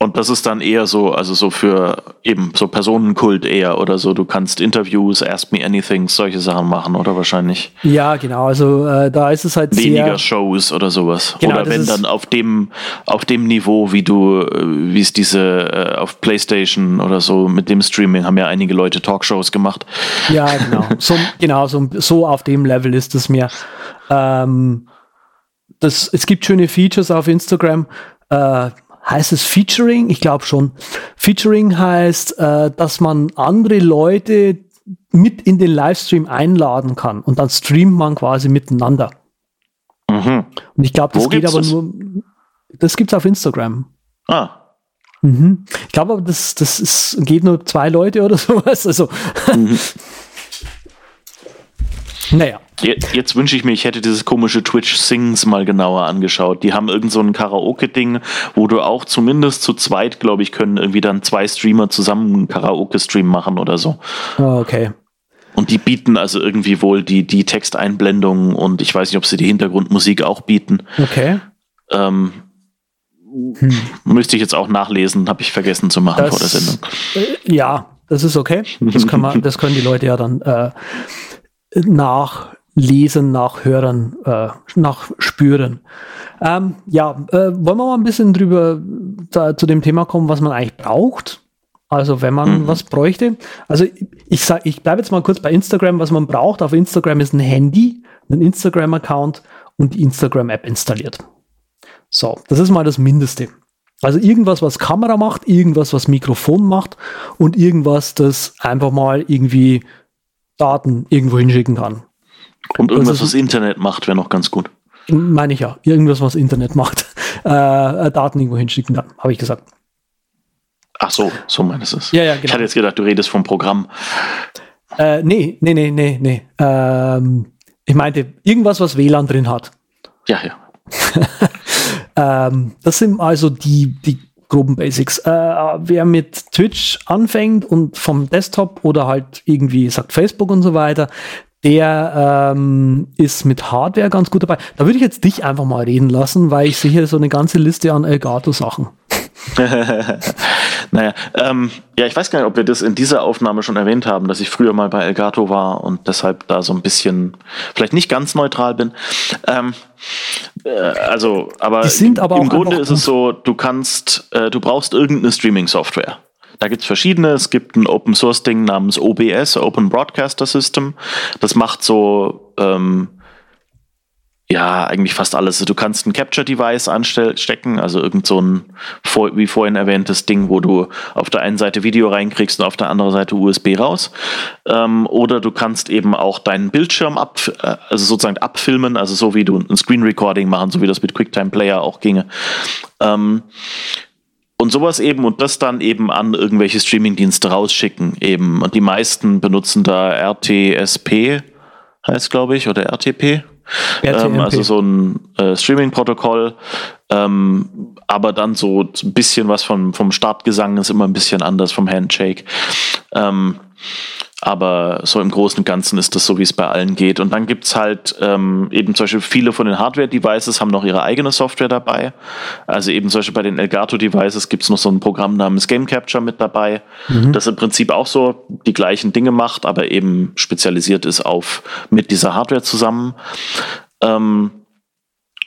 Speaker 1: Und das ist dann eher so, also so für eben so Personenkult eher oder so. Du kannst Interviews, Ask Me Anything, solche Sachen machen, oder wahrscheinlich?
Speaker 2: Ja, genau. Also äh, da ist es halt
Speaker 1: weniger Shows oder sowas. Genau, oder wenn dann auf dem auf dem Niveau, wie du, äh, wie es diese äh, auf PlayStation oder so mit dem Streaming haben ja einige Leute Talkshows gemacht.
Speaker 2: Ja, genau. [laughs] So, genau, so, so auf dem Level ist es mir. Ähm, das, es gibt schöne Features auf Instagram. Äh, Heißt es Featuring? Ich glaube schon. Featuring heißt, äh, dass man andere Leute mit in den Livestream einladen kann und dann streamt man quasi miteinander. Mhm. Und ich glaube, das Wo geht aber das? nur. Das gibt's auf Instagram. Ah. Mhm. Ich glaube aber, das, das ist, geht nur zwei Leute oder [laughs] sowas. Also. Mhm.
Speaker 1: Naja. Jetzt, jetzt wünsche ich mir, ich hätte dieses komische Twitch Sings mal genauer angeschaut. Die haben irgend so ein Karaoke-Ding, wo du auch zumindest zu zweit, glaube ich, können irgendwie dann zwei Streamer zusammen einen Karaoke-Stream machen oder so.
Speaker 2: Oh, okay.
Speaker 1: Und die bieten also irgendwie wohl die, die Texteinblendungen und ich weiß nicht, ob sie die Hintergrundmusik auch bieten.
Speaker 2: Okay.
Speaker 1: Ähm, hm. Müsste ich jetzt auch nachlesen, habe ich vergessen zu machen das, vor der Sendung.
Speaker 2: Äh, ja, das ist okay. Das, kann man, das können die Leute ja dann äh, nach Lesen, nach Hören, äh, nach Spüren. Ähm, ja, äh, wollen wir mal ein bisschen drüber da, zu dem Thema kommen, was man eigentlich braucht? Also wenn man mhm. was bräuchte. Also ich sag, ich bleibe jetzt mal kurz bei Instagram. Was man braucht auf Instagram ist ein Handy, ein Instagram-Account und die Instagram-App installiert. So, das ist mal das Mindeste. Also irgendwas, was Kamera macht, irgendwas, was Mikrofon macht und irgendwas, das einfach mal irgendwie Daten irgendwo hinschicken kann.
Speaker 1: Und irgendwas, was Internet macht, wäre noch ganz gut.
Speaker 2: Meine ich ja. Irgendwas, was Internet macht. [laughs] Äh, Daten irgendwo hinschicken kann, habe ich gesagt.
Speaker 1: Ach so, so meinst du es.
Speaker 2: Ja, ja, genau.
Speaker 1: Ich hatte jetzt gedacht, du redest vom Programm.
Speaker 2: Äh, nee, nee, nee, nee, nee. Ähm, ich meinte, irgendwas, was WLAN drin hat.
Speaker 1: Ja, ja. [laughs]
Speaker 2: ähm, das sind also die, die groben Basics. Äh, wer mit Twitch anfängt und vom Desktop oder halt irgendwie sagt Facebook und so weiter, der ähm, ist mit Hardware ganz gut dabei. Da würde ich jetzt dich einfach mal reden lassen, weil ich sehe hier so eine ganze Liste an Elgato-Sachen. [laughs]
Speaker 1: naja, ähm, ja, ich weiß gar nicht, ob wir das in dieser Aufnahme schon erwähnt haben, dass ich früher mal bei Elgato war und deshalb da so ein bisschen, vielleicht nicht ganz neutral bin. Ähm, äh, also, aber,
Speaker 2: aber
Speaker 1: im Grunde ist es so, du kannst, äh, du brauchst irgendeine Streaming-Software. Da gibt es verschiedene. Es gibt ein Open Source Ding namens OBS, Open Broadcaster System. Das macht so ähm, ja, eigentlich fast alles. Du kannst ein Capture-Device anstecken, also irgend so ein, wie vorhin erwähntes Ding, wo du auf der einen Seite Video reinkriegst und auf der anderen Seite USB raus. Ähm, oder du kannst eben auch deinen Bildschirm ab, äh, also sozusagen abfilmen, also so wie du ein Screen Recording machen, so wie das mit QuickTime Player auch ginge. Ähm, und sowas eben und das dann eben an irgendwelche Streaming-Dienste rausschicken eben. Und die meisten benutzen da RTSP, heißt glaube ich, oder RTP. Ähm, also so ein äh, Streaming-Protokoll. Ähm, aber dann so ein bisschen was vom, vom Startgesang ist immer ein bisschen anders vom Handshake. Ähm, aber so im Großen und Ganzen ist das so, wie es bei allen geht. Und dann gibt es halt ähm, eben zum Beispiel viele von den Hardware-Devices haben noch ihre eigene Software dabei. Also eben zum Beispiel bei den Elgato-Devices gibt es noch so ein Programm namens Game Capture mit dabei, mhm. das im Prinzip auch so die gleichen Dinge macht, aber eben spezialisiert ist auf mit dieser Hardware zusammen. Ähm,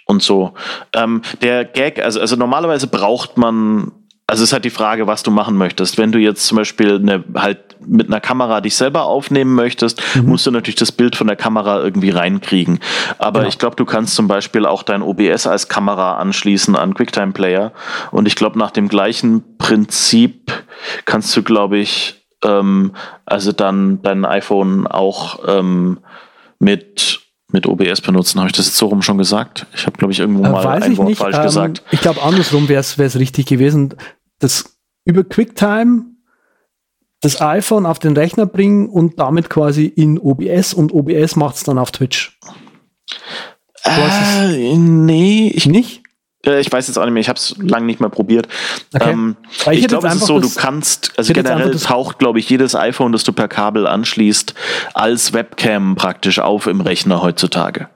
Speaker 1: und so. Ähm, der Gag, also, also normalerweise braucht man also es ist halt die Frage, was du machen möchtest. Wenn du jetzt zum Beispiel eine, halt mit einer Kamera dich selber aufnehmen möchtest, mhm. musst du natürlich das Bild von der Kamera irgendwie reinkriegen. Aber ja. ich glaube, du kannst zum Beispiel auch dein OBS als Kamera anschließen an QuickTime Player. Und ich glaube, nach dem gleichen Prinzip kannst du, glaube ich, ähm, also dann dein iPhone auch ähm, mit mit OBS benutzen. Habe ich das jetzt so rum schon gesagt? Ich habe, glaube ich, irgendwo äh, mal
Speaker 2: Weiß
Speaker 1: ein Wort
Speaker 2: nicht.
Speaker 1: falsch
Speaker 2: ähm,
Speaker 1: gesagt.
Speaker 2: Ich glaube, andersrum wäre es richtig gewesen. Das über QuickTime das iPhone auf den Rechner bringen und damit quasi in OBS und OBS macht es dann auf Twitch.
Speaker 1: Äh, nee,
Speaker 2: ich nicht.
Speaker 1: Äh, ich weiß jetzt auch nicht mehr, ich habe es lange nicht mehr probiert. Okay. Ähm, ich, ich glaube, es ist so, du kannst, also generell taucht, glaube ich, jedes iPhone, das du per Kabel anschließt, als Webcam praktisch auf im Rechner heutzutage.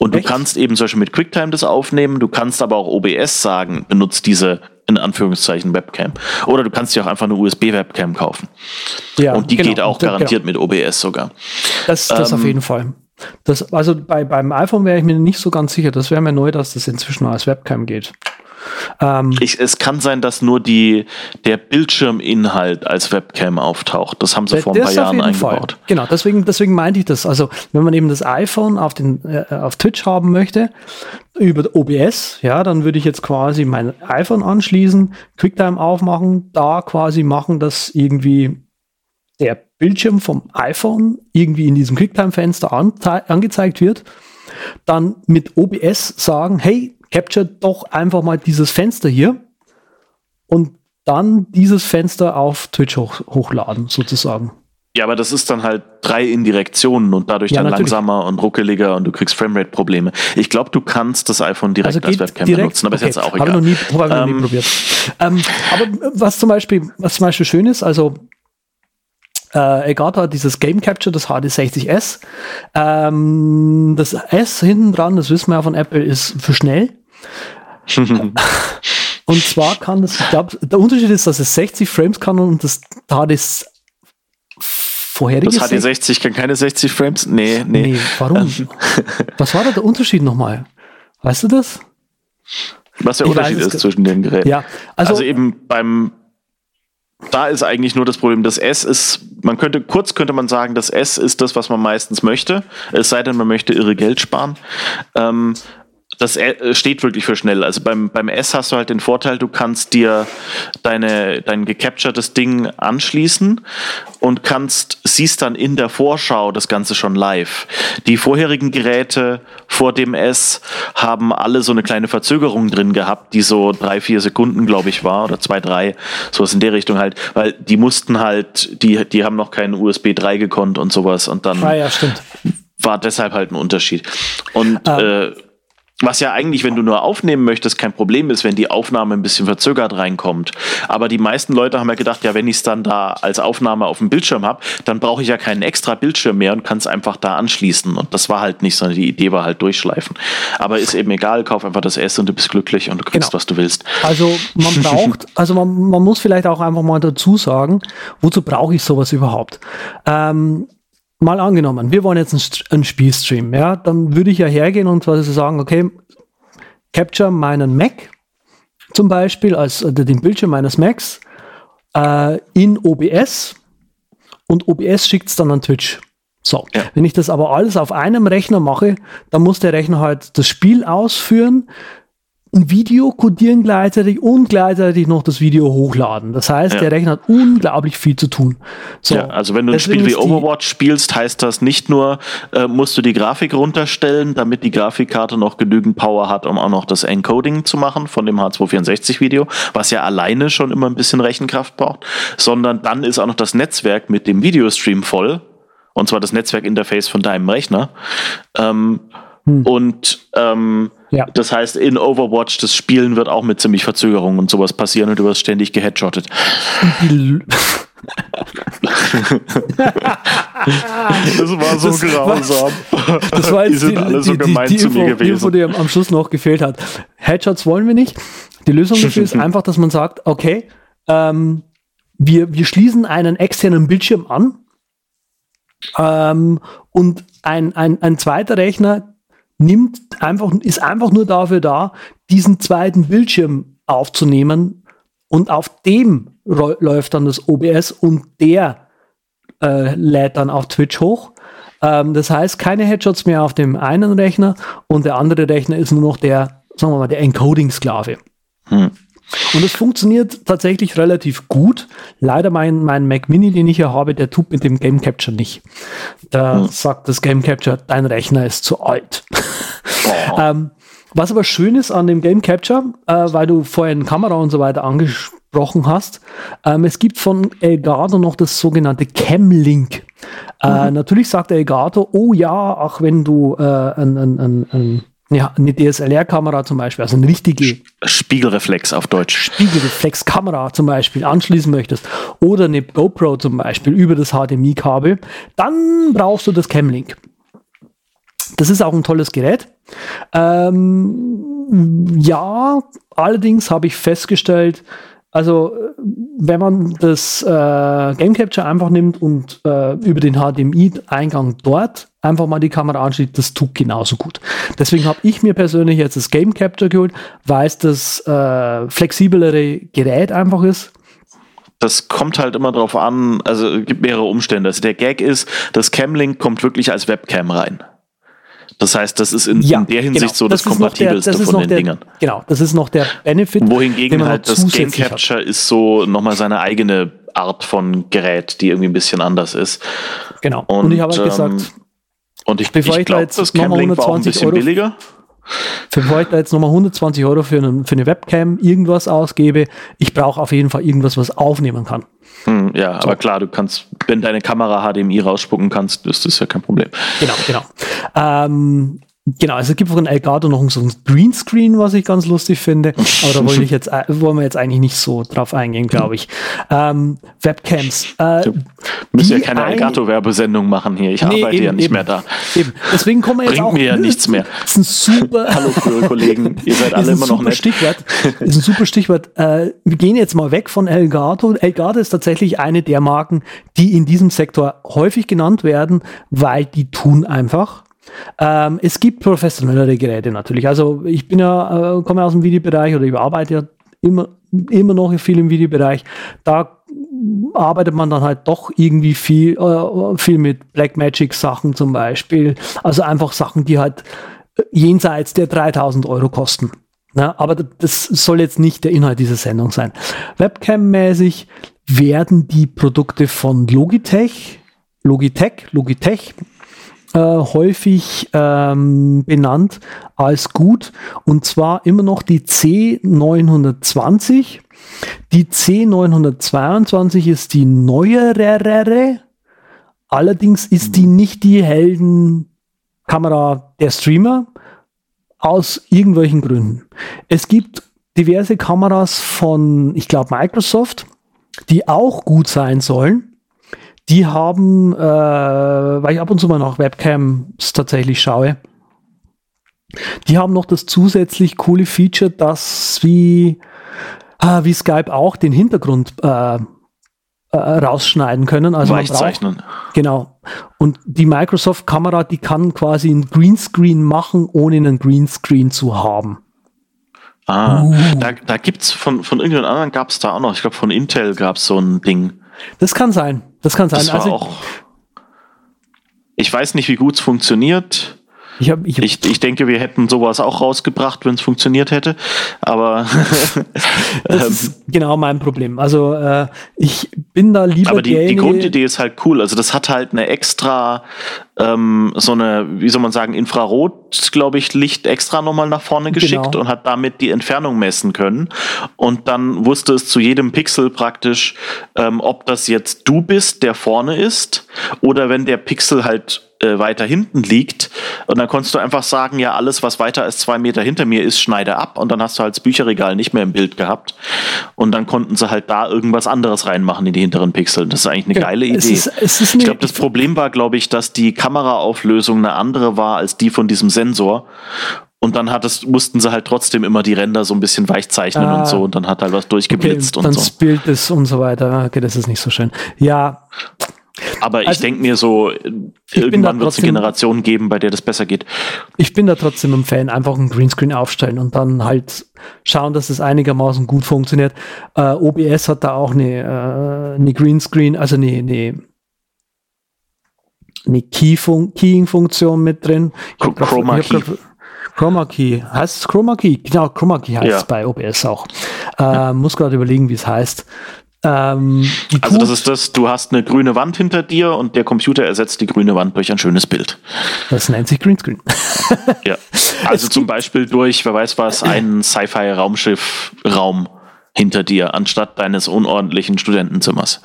Speaker 1: Und Echt? du kannst eben zum Beispiel mit QuickTime das aufnehmen, du kannst aber auch OBS sagen, benutzt diese in Anführungszeichen Webcam. Oder du kannst dir auch einfach eine USB-Webcam kaufen. Ja, und die genau. geht auch garantiert genau. mit OBS sogar.
Speaker 2: Das, das ähm, auf jeden Fall. Das, also bei, beim iPhone wäre ich mir nicht so ganz sicher. Das wäre mir neu, dass das inzwischen als Webcam geht.
Speaker 1: Ähm, ich, es kann sein, dass nur die, der Bildschirminhalt als Webcam auftaucht. Das haben sie vor ein paar Jahren eingebaut.
Speaker 2: Fall. Genau, deswegen, deswegen meinte ich das. Also, wenn man eben das iPhone auf, den, äh, auf Twitch haben möchte, über OBS, ja, dann würde ich jetzt quasi mein iPhone anschließen, QuickTime aufmachen, da quasi machen, dass irgendwie der Bildschirm vom iPhone irgendwie in diesem QuickTime-Fenster angezeigt wird, dann mit OBS sagen, hey, capture doch einfach mal dieses Fenster hier und dann dieses Fenster auf Twitch hoch, hochladen, sozusagen.
Speaker 1: Ja, aber das ist dann halt drei Indirektionen und dadurch ja, dann natürlich. langsamer und ruckeliger und du kriegst Framerate-Probleme. Ich glaube, du kannst das iPhone direkt also als Webcam direkt? benutzen, aber okay. ist jetzt auch egal.
Speaker 2: Habe noch nie, hab ähm, nie probiert. Ähm, aber was zum Beispiel, was zum Beispiel schön ist, also äh, Elgato hat dieses Game Capture, das HD60S. Ähm, das S hinten dran, das wissen wir ja von Apple, ist für schnell. [laughs] und zwar kann das, ich glaube, der Unterschied ist, dass es 60 Frames kann und das HD vorherige.
Speaker 1: Das HD60 kann keine 60 Frames? Nee, nee. nee
Speaker 2: warum? Ähm. [laughs] Was war da der Unterschied nochmal? Weißt du das?
Speaker 1: Was der ich Unterschied ist zwischen den Geräten.
Speaker 2: Ja,
Speaker 1: also, also eben beim da ist eigentlich nur das Problem, das S ist, man könnte, kurz könnte man sagen, das S ist das, was man meistens möchte, es sei denn, man möchte irre Geld sparen. Ähm, das äh, steht wirklich für schnell. Also beim, beim S hast du halt den Vorteil, du kannst dir deine, dein gecapturedes Ding anschließen und kannst, siehst dann in der Vorschau das Ganze schon live. Die vorherigen Geräte vor dem S haben alle so eine kleine Verzögerung drin gehabt, die so drei, vier Sekunden, glaube ich, war, oder zwei, drei, sowas in der Richtung halt, weil die mussten halt, die, die haben noch keinen USB 3 gekonnt und sowas und dann
Speaker 2: ah, ja,
Speaker 1: war deshalb halt ein Unterschied. Und ah. äh, Was ja eigentlich, wenn du nur aufnehmen möchtest, kein Problem ist, wenn die Aufnahme ein bisschen verzögert reinkommt. Aber die meisten Leute haben ja gedacht, ja, wenn ich es dann da als Aufnahme auf dem Bildschirm habe, dann brauche ich ja keinen extra Bildschirm mehr und kann es einfach da anschließen. Und das war halt nicht, sondern die Idee war halt durchschleifen. Aber ist eben egal, kauf einfach das S und du bist glücklich und du kriegst, genau. was du willst.
Speaker 2: Also man [laughs] braucht, also man, man muss vielleicht auch einfach mal dazu sagen, wozu brauche ich sowas überhaupt? Ähm, mal angenommen, wir wollen jetzt ein, ein Spiel streamen, ja, dann würde ich ja hergehen und quasi sagen, okay, capture meinen Mac zum Beispiel, als äh, den Bildschirm meines Macs äh, in OBS und OBS schickt es dann an Twitch. So, ja. wenn ich das aber alles auf einem Rechner mache, dann muss der Rechner halt das Spiel ausführen, ein Video codieren gleichzeitig und gleichzeitig noch das Video hochladen. Das heißt, ja. der Rechner hat unglaublich viel zu tun.
Speaker 1: So, ja, also wenn du ein Spiel wie Overwatch spielst, heißt das nicht nur, äh, musst du die Grafik runterstellen, damit die Grafikkarte noch genügend Power hat, um auch noch das Encoding zu machen von dem H264-Video, was ja alleine schon immer ein bisschen Rechenkraft braucht, sondern dann ist auch noch das Netzwerk mit dem Videostream voll, und zwar das Netzwerkinterface von deinem Rechner. Ähm, hm. Und ähm, ja. das heißt, in Overwatch, das Spielen wird auch mit ziemlich Verzögerung und sowas passieren und du wirst ständig geheadshottet. [laughs] das war so das grausam.
Speaker 2: War, das war jetzt die, sind alle so die, gemein die, die, zu mir Info, gewesen. Die Info, die am Schluss noch gefehlt hat. Headshots wollen wir nicht. Die Lösung dafür ist [laughs] einfach, dass man sagt, okay, ähm, wir, wir schließen einen externen Bildschirm an ähm, und ein, ein, ein zweiter Rechner nimmt einfach, ist einfach nur dafür da, diesen zweiten Bildschirm aufzunehmen und auf dem läuft dann das OBS und der äh, lädt dann auf Twitch hoch. Ähm, das heißt, keine Headshots mehr auf dem einen Rechner und der andere Rechner ist nur noch der, sagen wir mal, der Encoding-Sklave. Hm. Und es funktioniert tatsächlich relativ gut. Leider mein, mein Mac Mini, den ich hier habe, der tut mit dem Game Capture nicht. Da hm. sagt das Game Capture, dein Rechner ist zu alt. Oh. [laughs] ähm, was aber schön ist an dem Game Capture, äh, weil du vorhin Kamera und so weiter angesprochen hast, ähm, es gibt von Elgato noch das sogenannte Cam Link. Äh, mhm. Natürlich sagt der Elgato, oh ja, ach wenn du äh, ein, ein, ein, ein ja, eine DSLR-Kamera zum Beispiel, also eine richtige
Speaker 1: Spiegelreflex auf Deutsch.
Speaker 2: Spiegelreflex-Kamera zum Beispiel anschließen möchtest oder eine GoPro zum Beispiel über das HDMI-Kabel, dann brauchst du das Camlink. Das ist auch ein tolles Gerät. Ähm, ja, allerdings habe ich festgestellt, also, wenn man das äh, Game Capture einfach nimmt und äh, über den HDMI-Eingang dort einfach mal die Kamera anschließt, das tut genauso gut. Deswegen habe ich mir persönlich jetzt das Game Capture geholt, weil es das äh, flexiblere Gerät einfach ist.
Speaker 1: Das kommt halt immer drauf an, also es gibt mehrere Umstände. Also der Gag ist, das Camlink kommt wirklich als Webcam rein. Das heißt, das ist in, ja, in der Hinsicht genau. so das, das kompatibelste der, das von den
Speaker 2: der,
Speaker 1: Dingern.
Speaker 2: Genau, das ist noch der Benefit.
Speaker 1: Wohingegen halt das Game Capture hat. ist so nochmal seine eigene Art von Gerät, die irgendwie ein bisschen anders ist.
Speaker 2: Genau. Und, und ich habe halt gesagt, ähm,
Speaker 1: und ich, ich glaube, das Camlink war auch ein bisschen
Speaker 2: Euro
Speaker 1: billiger.
Speaker 2: Bevor ich da jetzt nochmal 120 Euro für, einen, für eine Webcam irgendwas ausgebe, ich brauche auf jeden Fall irgendwas, was aufnehmen kann.
Speaker 1: Hm, ja, so. aber klar, du kannst, wenn deine Kamera HDMI rausspucken kannst, ist das ja kein Problem.
Speaker 2: Genau, genau. Ähm, Genau, also es gibt von Elgato noch so ein Greenscreen, was ich ganz lustig finde. Aber da wollte ich jetzt, äh, wollen wir jetzt eigentlich nicht so drauf eingehen, glaube ich. Ähm, Webcams.
Speaker 1: Äh, du müssen ja keine Elgato-Werbesendung machen hier. Ich nee, arbeite eben, ja nicht eben, mehr da.
Speaker 2: Eben. Deswegen kommen wir jetzt
Speaker 1: Bringt
Speaker 2: auch.
Speaker 1: mir ja nichts mehr.
Speaker 2: Ist ein super. [laughs]
Speaker 1: Hallo, Kollegen. [laughs] Ihr seid alle immer noch nett.
Speaker 2: Stichwort. ist ein super Stichwort. Äh, wir gehen jetzt mal weg von Elgato. Elgato ist tatsächlich eine der Marken, die in diesem Sektor häufig genannt werden, weil die tun einfach ähm, es gibt professionellere Geräte natürlich. Also ich bin ja, äh, komme aus dem Videobereich oder ich arbeite ja immer, immer noch viel im Videobereich. Da arbeitet man dann halt doch irgendwie viel, äh, viel mit Blackmagic Sachen zum Beispiel. Also einfach Sachen, die halt jenseits der 3000 Euro kosten. Na, aber das soll jetzt nicht der Inhalt dieser Sendung sein. Webcam-mäßig werden die Produkte von Logitech, Logitech, Logitech äh, häufig ähm, benannt als gut und zwar immer noch die C920. Die C922 ist die neuere, allerdings ist die nicht die Heldenkamera der Streamer, aus irgendwelchen Gründen. Es gibt diverse Kameras von, ich glaube, Microsoft, die auch gut sein sollen. Die haben, äh, weil ich ab und zu mal nach Webcams tatsächlich schaue, die haben noch das zusätzlich coole Feature, dass wie, äh, wie Skype auch den Hintergrund äh, äh, rausschneiden können. Also
Speaker 1: Weichzeichnen.
Speaker 2: Braucht, genau. Und die Microsoft-Kamera, die kann quasi ein Greenscreen machen, ohne einen Greenscreen zu haben.
Speaker 1: Ah, uh. da, da gibt es von, von irgendeinem anderen gab es da auch noch, ich glaube von Intel gab es so ein Ding.
Speaker 2: Das kann sein. Das kann sein.
Speaker 1: Das war
Speaker 2: also,
Speaker 1: auch, ich weiß nicht, wie gut es funktioniert.
Speaker 2: Ich, hab, ich, hab,
Speaker 1: ich, ich denke, wir hätten sowas auch rausgebracht, wenn es funktioniert hätte. Aber [laughs]
Speaker 2: das ist genau mein Problem. Also äh, ich bin da lieber.
Speaker 1: Aber die, die Grundidee ist halt cool. Also das hat halt eine extra ähm, so eine, wie soll man sagen, Infrarot, glaube ich, Licht extra nochmal nach vorne geschickt genau. und hat damit die Entfernung messen können. Und dann wusste es zu jedem Pixel praktisch, ähm, ob das jetzt du bist, der vorne ist, oder wenn der Pixel halt äh, weiter hinten liegt. Und dann konntest du einfach sagen, ja, alles, was weiter als zwei Meter hinter mir ist, schneide ab. Und dann hast du halt das Bücherregal nicht mehr im Bild gehabt. Und dann konnten sie halt da irgendwas anderes reinmachen in die hinteren Pixel. Das ist eigentlich eine ja, geile Idee. Es ist, es ist ich glaube, das Problem war, glaube ich, dass die Kameraauflösung eine andere war als die von diesem Sensor. Und dann hattest, mussten sie halt trotzdem immer die Ränder so ein bisschen weich zeichnen ah, und so. Und dann hat halt was durchgeblitzt
Speaker 2: okay,
Speaker 1: und so.
Speaker 2: Dann Bild ist und so weiter. Okay, das ist nicht so schön. Ja,
Speaker 1: aber ich also, denke mir so, irgendwann wird es eine Generation geben, bei der das besser geht.
Speaker 2: Ich bin da trotzdem ein Fan, einfach einen Greenscreen aufstellen und dann halt schauen, dass es einigermaßen gut funktioniert. Äh, OBS hat da auch eine, äh, eine Greenscreen, also eine, eine, eine Keying-Funktion mit drin.
Speaker 1: Chroma Key.
Speaker 2: Chroma Key. Heißt es Chroma Key? Genau, Chroma Key heißt ja. es bei OBS auch. Äh, ja. Muss gerade überlegen, wie es heißt.
Speaker 1: Ähm, also das ist das, du hast eine grüne Wand hinter dir und der Computer ersetzt die grüne Wand durch ein schönes Bild.
Speaker 2: Das nennt sich Greenscreen. [laughs]
Speaker 1: ja. Also zum Beispiel durch, wer weiß was, einen Sci-Fi-Raumschiff-Raum hinter dir, anstatt deines unordentlichen Studentenzimmers.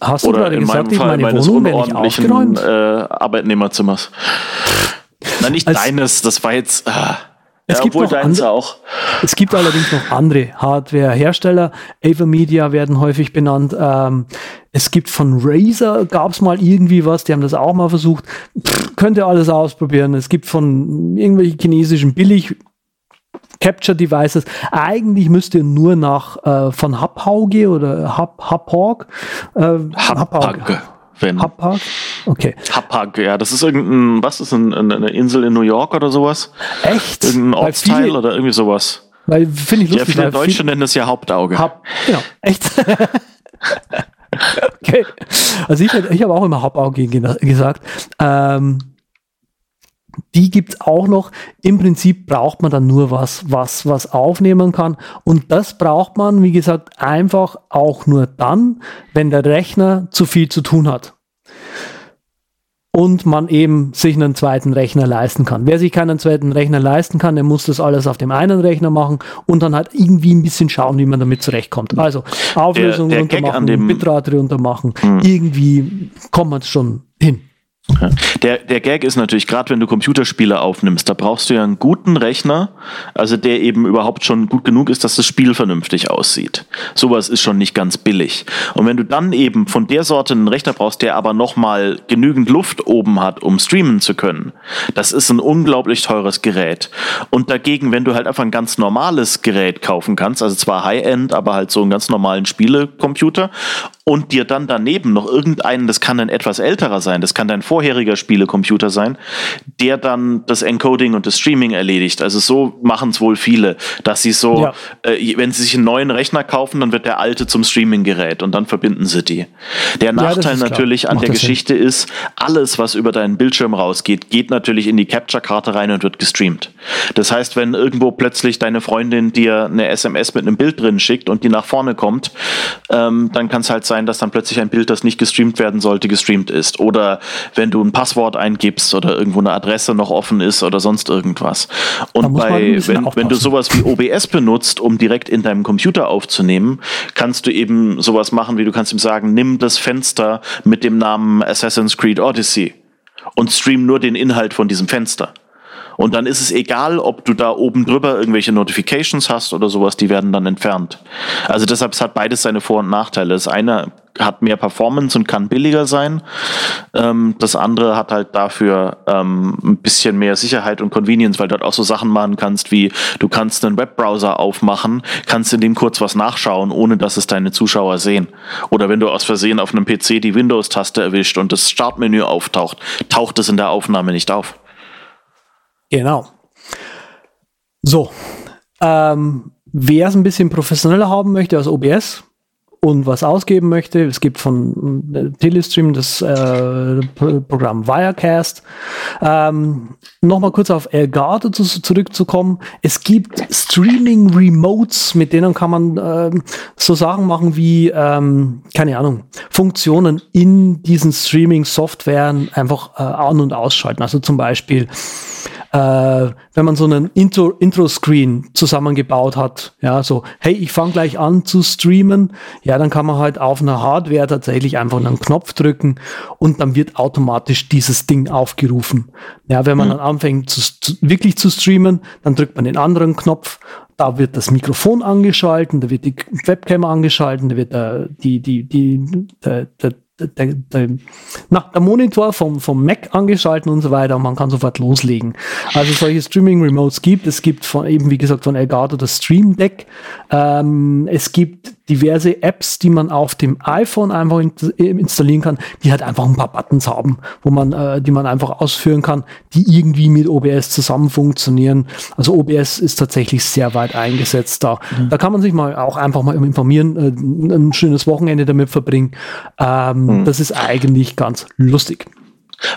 Speaker 2: Hast du
Speaker 1: Oder in
Speaker 2: gesagt,
Speaker 1: meinem Fall meines Wohnung unordentlichen äh, Arbeitnehmerzimmers. Na, nicht Als deines, das war jetzt. Äh,
Speaker 2: es ja, gibt obwohl deins auch. Es gibt allerdings noch andere Hardware-Hersteller. Avermedia werden häufig benannt. Ähm, es gibt von Razer, gab es mal irgendwie was, die haben das auch mal versucht. Pff, könnt ihr alles ausprobieren. Es gibt von irgendwelchen chinesischen Billig Capture Devices. Eigentlich müsst ihr nur nach äh, von Hapauge oder Hap, Hapog.
Speaker 1: Äh, Hapag
Speaker 2: wenn. Hapag? Okay.
Speaker 1: Hapag, ja, das ist irgendein, was ist ein, eine Insel in New York oder sowas?
Speaker 2: Echt?
Speaker 1: Irgendein Ortsteil viele, oder irgendwie sowas.
Speaker 2: Weil, finde ich lustig.
Speaker 1: Ja, viele Deutsche viel, nennen das ja Hauptauge.
Speaker 2: Hab, genau, echt. [laughs] okay. Also ich, ich habe auch immer Hauptauge gesagt. Ähm, die gibt es auch noch. Im Prinzip braucht man dann nur was, was, was aufnehmen kann. Und das braucht man, wie gesagt, einfach auch nur dann, wenn der Rechner zu viel zu tun hat. Und man eben sich einen zweiten Rechner leisten kann. Wer sich keinen zweiten Rechner leisten kann, der muss das alles auf dem einen Rechner machen und dann halt irgendwie ein bisschen schauen, wie man damit zurechtkommt. Also Auflösung der, der runtermachen, Bitrate runtermachen. Hm. Irgendwie kommt man schon hin.
Speaker 1: Der, der Gag ist natürlich, gerade wenn du Computerspiele aufnimmst, da brauchst du ja einen guten Rechner, also der eben überhaupt schon gut genug ist, dass das Spiel vernünftig aussieht. Sowas ist schon nicht ganz billig. Und wenn du dann eben von der Sorte einen Rechner brauchst, der aber nochmal genügend Luft oben hat, um streamen zu können, das ist ein unglaublich teures Gerät. Und dagegen, wenn du halt einfach ein ganz normales Gerät kaufen kannst, also zwar High-End, aber halt so einen ganz normalen Spielecomputer und dir dann daneben noch irgendeinen, das kann ein etwas älterer sein, das kann dein vorheriger Spielecomputer sein, der dann das Encoding und das Streaming erledigt. Also so machen es wohl viele, dass sie so, ja. äh, wenn sie sich einen neuen Rechner kaufen, dann wird der alte zum Streaming-Gerät und dann verbinden sie die. Der Nachteil ja, natürlich an der Geschichte Sinn. ist, alles, was über deinen Bildschirm rausgeht, geht natürlich in die Capture-Karte rein und wird gestreamt. Das heißt, wenn irgendwo plötzlich deine Freundin dir eine SMS mit einem Bild drin schickt und die nach vorne kommt, ähm, dann kann es halt sein, sein, dass dann plötzlich ein Bild, das nicht gestreamt werden sollte, gestreamt ist. Oder wenn du ein Passwort eingibst oder irgendwo eine Adresse noch offen ist oder sonst irgendwas. Und bei, wenn, wenn du sowas wie OBS benutzt, um direkt in deinem Computer aufzunehmen, kannst du eben sowas machen, wie du kannst ihm sagen, nimm das Fenster mit dem Namen Assassin's Creed Odyssey und stream nur den Inhalt von diesem Fenster. Und dann ist es egal, ob du da oben drüber irgendwelche Notifications hast oder sowas, die werden dann entfernt. Also deshalb es hat beides seine Vor- und Nachteile. Das eine hat mehr Performance und kann billiger sein. Ähm, das andere hat halt dafür ähm, ein bisschen mehr Sicherheit und Convenience, weil du dort auch so Sachen machen kannst, wie du kannst einen Webbrowser aufmachen, kannst in dem kurz was nachschauen, ohne dass es deine Zuschauer sehen. Oder wenn du aus Versehen auf einem PC die Windows-Taste erwischt und das Startmenü auftaucht, taucht es in der Aufnahme nicht auf.
Speaker 2: Genau. So. Ähm, Wer es ein bisschen professioneller haben möchte als OBS, und was ausgeben möchte. Es gibt von äh, Telestream das äh, Programm Wirecast. Ähm, Nochmal kurz auf Elgato zu, zurückzukommen. Es gibt Streaming Remotes, mit denen kann man äh, so Sachen machen wie, ähm, keine Ahnung, Funktionen in diesen Streaming-Softwaren einfach äh, an- und ausschalten. Also zum Beispiel äh, wenn man so einen Intro, Intro-Screen zusammengebaut hat, ja, so, hey, ich fange gleich an zu streamen, ja, dann kann man halt auf einer Hardware tatsächlich einfach einen Knopf drücken und dann wird automatisch dieses Ding aufgerufen. Ja, wenn man mhm. dann anfängt zu, zu, wirklich zu streamen, dann drückt man den anderen Knopf da wird das Mikrofon angeschalten, da wird die Webcam angeschalten, da wird äh, die, die, die, der, der, der, der, na, der Monitor vom, vom Mac angeschalten und so weiter und man kann sofort loslegen. Also solche Streaming Remotes gibt. Es gibt von eben, wie gesagt, von Elgato das Stream Deck. Ähm, es gibt diverse Apps, die man auf dem iPhone einfach installieren kann, die halt einfach ein paar Buttons haben, wo man, äh, die man einfach ausführen kann, die irgendwie mit OBS zusammen funktionieren. Also OBS ist tatsächlich sehr weit eingesetzt da. Mhm. Da kann man sich mal auch einfach mal informieren, äh, ein schönes Wochenende damit verbringen. Ähm, mhm. Das ist eigentlich ganz lustig.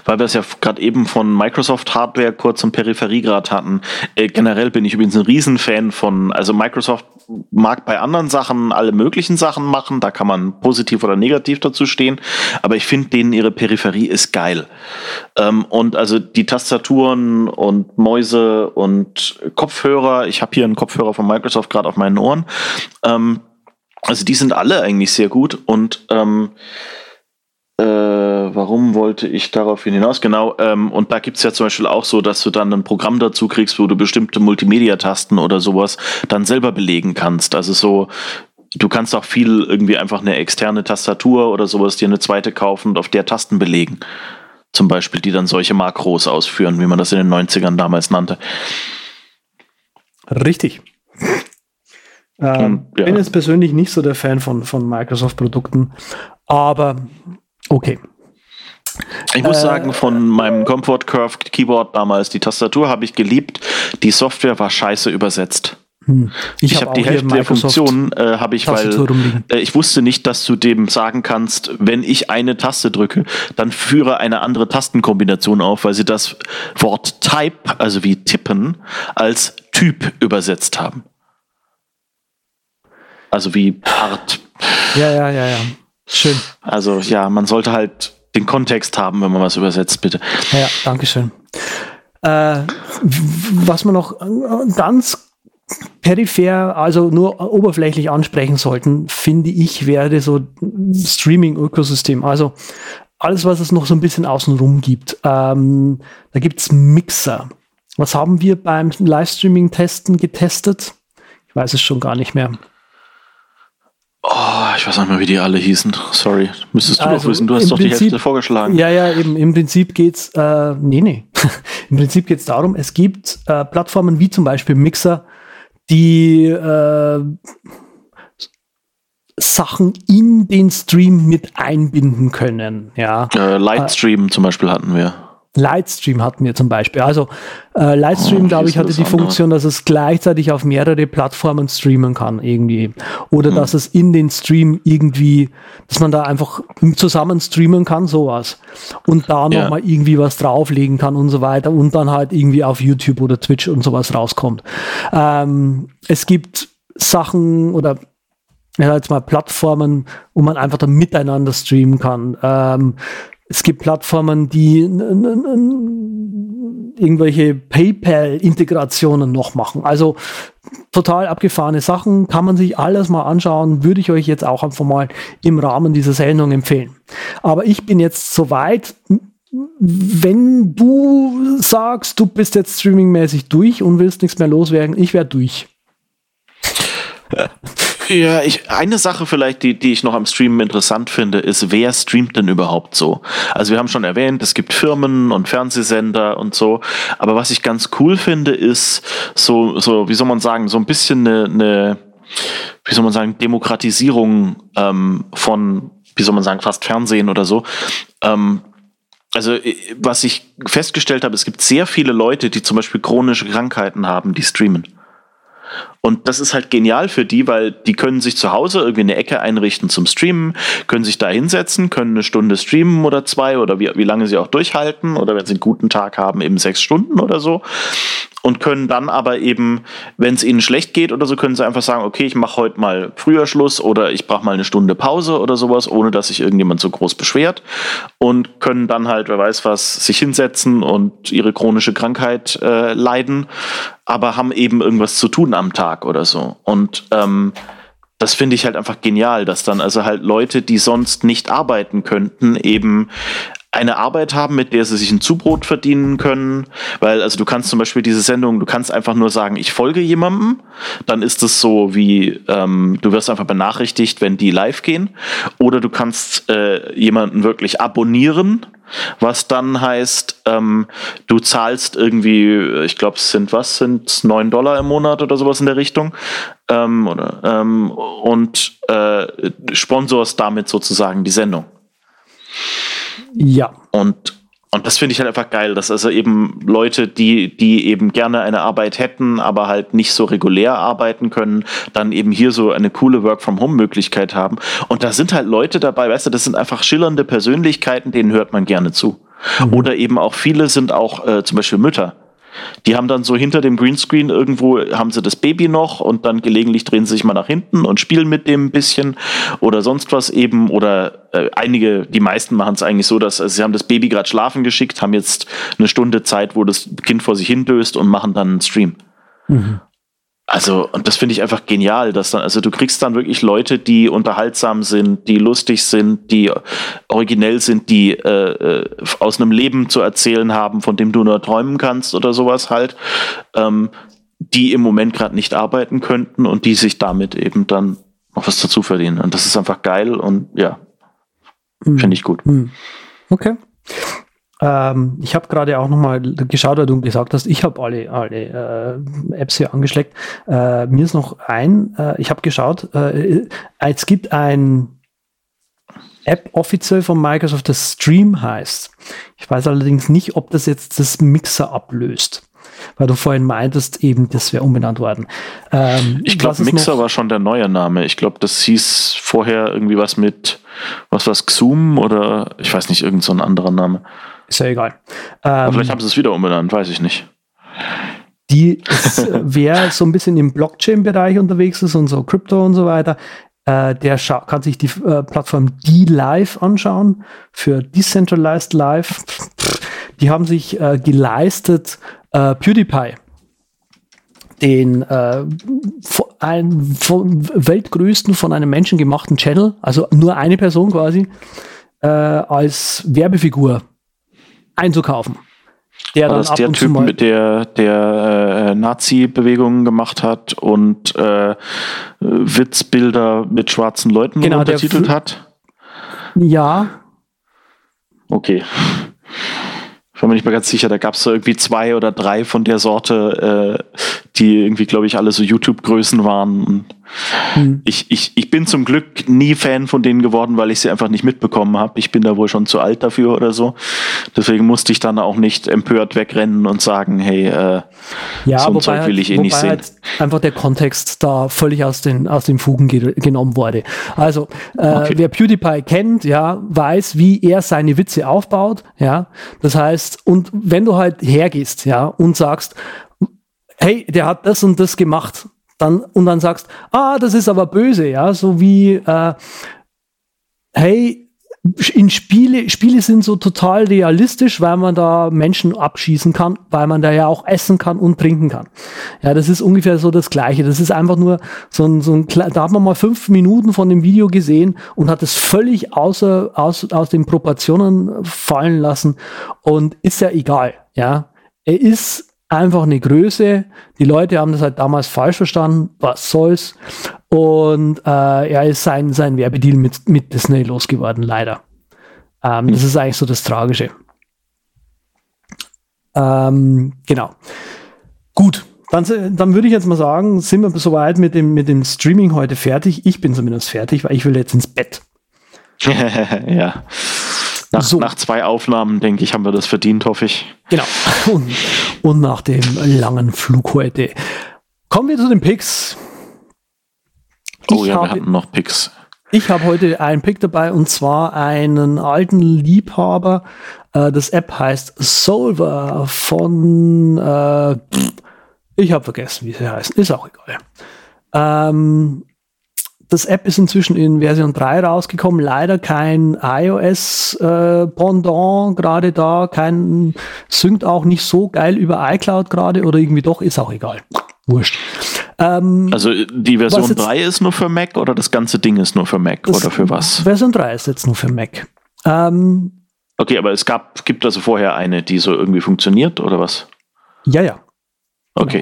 Speaker 1: Weil wir es ja gerade eben von Microsoft Hardware kurz und Peripherie gerade hatten. Äh, generell bin ich übrigens ein Riesenfan von, also Microsoft mag bei anderen Sachen alle möglichen Sachen machen, da kann man positiv oder negativ dazu stehen, aber ich finde denen ihre Peripherie ist geil. Ähm, und also die Tastaturen und Mäuse und Kopfhörer, ich habe hier einen Kopfhörer von Microsoft gerade auf meinen Ohren, ähm, also die sind alle eigentlich sehr gut und ähm, äh, warum wollte ich darauf hinaus? Genau, ähm, und da gibt es ja zum Beispiel auch so, dass du dann ein Programm dazu kriegst, wo du bestimmte Multimedia-Tasten oder sowas dann selber belegen kannst. Also so, du kannst auch viel irgendwie einfach eine externe Tastatur oder sowas dir eine zweite kaufen und auf der Tasten belegen. Zum Beispiel, die dann solche Makros ausführen, wie man das in den 90ern damals nannte.
Speaker 2: Richtig. Ähm, ja. bin jetzt persönlich nicht so der Fan von, von Microsoft-Produkten, aber Okay.
Speaker 1: Ich muss äh, sagen, von meinem Comfort Curve Keyboard damals, die Tastatur habe ich geliebt. Die Software war scheiße übersetzt. Hm. Ich, ich habe hab die Hälfte der Funktionen äh, habe ich, weil äh, ich wusste nicht, dass du dem sagen kannst, wenn ich eine Taste drücke, dann führe eine andere Tastenkombination auf, weil sie das Wort Type, also wie tippen, als Typ übersetzt haben. Also wie Part.
Speaker 2: Ja, ja, ja, ja. Schön.
Speaker 1: Also ja, man sollte halt den Kontext haben, wenn man was übersetzt, bitte.
Speaker 2: Ja, danke schön. Äh, was man noch ganz peripher, also nur oberflächlich ansprechen sollten, finde ich, wäre so Streaming-Ökosystem. Also alles, was es noch so ein bisschen außenrum gibt. Ähm, da gibt es Mixer. Was haben wir beim Livestreaming-Testen getestet? Ich weiß es schon gar nicht mehr.
Speaker 1: Oh, ich weiß nicht mehr, wie die alle hießen. Sorry. Müsstest du also, doch wissen. Du hast doch Prinzip, die Hälfte vorgeschlagen.
Speaker 2: Ja, ja, eben. Im Prinzip geht's, äh, nee, nee. [laughs] Im Prinzip geht's darum, es gibt äh, Plattformen wie zum Beispiel Mixer, die äh, Sachen in den Stream mit einbinden können. Ja.
Speaker 1: Äh, Lightstream zum Beispiel hatten wir.
Speaker 2: Lightstream hatten wir zum Beispiel. Also äh, Lightstream, oh, glaube ich, hatte die Funktion, dass es gleichzeitig auf mehrere Plattformen streamen kann irgendwie. Oder hm. dass es in den Stream irgendwie, dass man da einfach zusammen streamen kann, sowas. Und da ja. nochmal irgendwie was drauflegen kann und so weiter. Und dann halt irgendwie auf YouTube oder Twitch und sowas rauskommt. Ähm, es gibt Sachen oder ja, jetzt mal Plattformen, wo man einfach dann miteinander streamen kann. Ähm, es gibt Plattformen, die irgendwelche PayPal-Integrationen noch machen. Also total abgefahrene Sachen, kann man sich alles mal anschauen, würde ich euch jetzt auch einfach mal im Rahmen dieser Sendung empfehlen. Aber ich bin jetzt soweit, wenn du sagst, du bist jetzt streamingmäßig durch und willst nichts mehr loswerden, ich wäre durch. [laughs]
Speaker 1: Ja, ich, eine Sache vielleicht, die, die ich noch am Streamen interessant finde, ist, wer streamt denn überhaupt so? Also wir haben schon erwähnt, es gibt Firmen und Fernsehsender und so, aber was ich ganz cool finde, ist so, so wie soll man sagen, so ein bisschen eine, eine wie soll man sagen, Demokratisierung ähm, von, wie soll man sagen, fast Fernsehen oder so. Ähm, also was ich festgestellt habe, es gibt sehr viele Leute, die zum Beispiel chronische Krankheiten haben, die streamen. Und das ist halt genial für die, weil die können sich zu Hause irgendwie eine Ecke einrichten zum Streamen, können sich da hinsetzen, können eine Stunde streamen oder zwei oder wie, wie lange sie auch durchhalten oder wenn sie einen guten Tag haben, eben sechs Stunden oder so. Und können dann aber eben, wenn es ihnen schlecht geht oder so, können sie einfach sagen, okay, ich mache heute mal früher Schluss oder ich brauche mal eine Stunde Pause oder sowas, ohne dass sich irgendjemand so groß beschwert. Und können dann halt, wer weiß was, sich hinsetzen und ihre chronische Krankheit äh, leiden, aber haben eben irgendwas zu tun am Tag oder so. Und ähm, das finde ich halt einfach genial, dass dann also halt Leute, die sonst nicht arbeiten könnten, eben eine Arbeit haben, mit der sie sich ein Zubrot verdienen können. Weil, also du kannst zum Beispiel diese Sendung, du kannst einfach nur sagen, ich folge jemandem, dann ist es so wie, ähm, du wirst einfach benachrichtigt, wenn die live gehen. Oder du kannst äh, jemanden wirklich abonnieren, was dann heißt, ähm, du zahlst irgendwie, ich glaube, es sind was, sind neun Dollar im Monat oder sowas in der Richtung. Ähm, oder, ähm, und äh, sponsorst damit sozusagen die Sendung.
Speaker 2: Ja.
Speaker 1: Und, und das finde ich halt einfach geil, dass also eben Leute, die, die eben gerne eine Arbeit hätten, aber halt nicht so regulär arbeiten können, dann eben hier so eine coole Work-from-Home-Möglichkeit haben. Und da sind halt Leute dabei, weißt du, das sind einfach schillernde Persönlichkeiten, denen hört man gerne zu. Mhm. Oder eben auch viele sind auch äh, zum Beispiel Mütter die haben dann so hinter dem Greenscreen irgendwo, haben sie das Baby noch und dann gelegentlich drehen sie sich mal nach hinten und spielen mit dem ein bisschen oder sonst was eben. Oder äh, einige, die meisten machen es eigentlich so, dass also sie haben das Baby gerade schlafen geschickt, haben jetzt eine Stunde Zeit, wo das Kind vor sich hindöst und machen dann einen Stream. Mhm. Also, und das finde ich einfach genial, dass dann, also du kriegst dann wirklich Leute, die unterhaltsam sind, die lustig sind, die originell sind, die äh, äh, aus einem Leben zu erzählen haben, von dem du nur träumen kannst oder sowas halt, ähm, die im Moment gerade nicht arbeiten könnten und die sich damit eben dann noch was dazu verdienen. Und das ist einfach geil und ja, mhm. finde ich gut. Mhm.
Speaker 2: Okay. Ähm, ich habe gerade auch nochmal geschaut, weil du gesagt hast, ich habe alle, alle äh, Apps hier angeschleckt. Äh, mir ist noch ein, äh, ich habe geschaut, äh, es gibt ein App offiziell von Microsoft, das Stream heißt. Ich weiß allerdings nicht, ob das jetzt das Mixer ablöst. Weil du vorhin meintest, eben, das wäre umbenannt worden.
Speaker 1: Ähm, ich glaube, Mixer war schon der neue Name. Ich glaube, das hieß vorher irgendwie was mit, was war Xoom oder ich weiß nicht, irgendein so anderer Name.
Speaker 2: Ist ja egal.
Speaker 1: Ähm, vielleicht haben sie es wieder umbenannt, weiß ich nicht.
Speaker 2: Die, [laughs] wer so ein bisschen im Blockchain-Bereich unterwegs ist und so Krypto und so weiter, äh, der kann sich die äh, Plattform D-Live anschauen für Decentralized Live. Die haben sich äh, geleistet, äh, PewDiePie, den äh, ein, von weltgrößten von einem Menschen gemachten Channel, also nur eine Person quasi, äh, als Werbefigur einzukaufen.
Speaker 1: Der War das der Typ, mit der, der äh, Nazi-Bewegungen gemacht hat und äh, Witzbilder mit schwarzen Leuten genau, untertitelt hat?
Speaker 2: Ja.
Speaker 1: Okay. Ich war mir nicht mehr ganz sicher, da gab es so irgendwie zwei oder drei von der Sorte, äh, die irgendwie, glaube ich, alle so YouTube-Größen waren. Hm. Ich, ich, ich bin zum Glück nie Fan von denen geworden, weil ich sie einfach nicht mitbekommen habe. Ich bin da wohl schon zu alt dafür oder so. Deswegen musste ich dann auch nicht empört wegrennen und sagen, hey, äh,
Speaker 2: ja, so ein Zeug will halt- ich eh nicht sehen. Halt einfach der Kontext da völlig aus den, aus den Fugen ge genommen wurde. Also, äh, okay. wer PewDiePie kennt, ja, weiß, wie er seine Witze aufbaut, ja. Das heißt, und wenn du halt hergehst, ja, und sagst, hey, der hat das und das gemacht, dann, und dann sagst, ah, das ist aber böse, ja, so wie, äh, hey, in Spiele, Spiele sind so total realistisch, weil man da Menschen abschießen kann, weil man da ja auch essen kann und trinken kann. Ja, das ist ungefähr so das Gleiche. Das ist einfach nur so ein, so ein da hat man mal fünf Minuten von dem Video gesehen und hat es völlig außer, aus, aus den Proportionen fallen lassen und ist ja egal. Ja, er ist einfach eine Größe. Die Leute haben das halt damals falsch verstanden. Was soll's? Und äh, er ist sein, sein Werbedeal mit, mit Disney losgeworden, leider. Ähm, das ist eigentlich so das Tragische. Ähm, genau. Gut, dann, dann würde ich jetzt mal sagen, sind wir soweit mit dem, mit dem Streaming heute fertig. Ich bin zumindest fertig, weil ich will jetzt ins Bett. [laughs]
Speaker 1: ja. Nach, so. nach zwei Aufnahmen, denke ich, haben wir das verdient, hoffe ich.
Speaker 2: Genau. [laughs] Und, und nach dem langen Flug heute. Kommen wir zu den Picks.
Speaker 1: Oh ich ja, habe, wir hatten noch Picks.
Speaker 2: Ich habe heute einen Pick dabei und zwar einen alten Liebhaber. Äh, das App heißt Solver von, äh, ich habe vergessen, wie sie heißen, ist auch egal. Ähm, das App ist inzwischen in Version 3 rausgekommen, leider kein iOS-Pendant äh, gerade da, kein synkt auch nicht so geil über iCloud gerade oder irgendwie doch, ist auch egal. Wurscht.
Speaker 1: Ähm, also die Version 3 ist nur für Mac oder das ganze Ding ist nur für Mac oder für was?
Speaker 2: Version 3 ist jetzt nur für Mac. Ähm,
Speaker 1: okay, aber es gab, gibt also vorher eine, die so irgendwie funktioniert oder was?
Speaker 2: Ja, ja.
Speaker 1: Okay.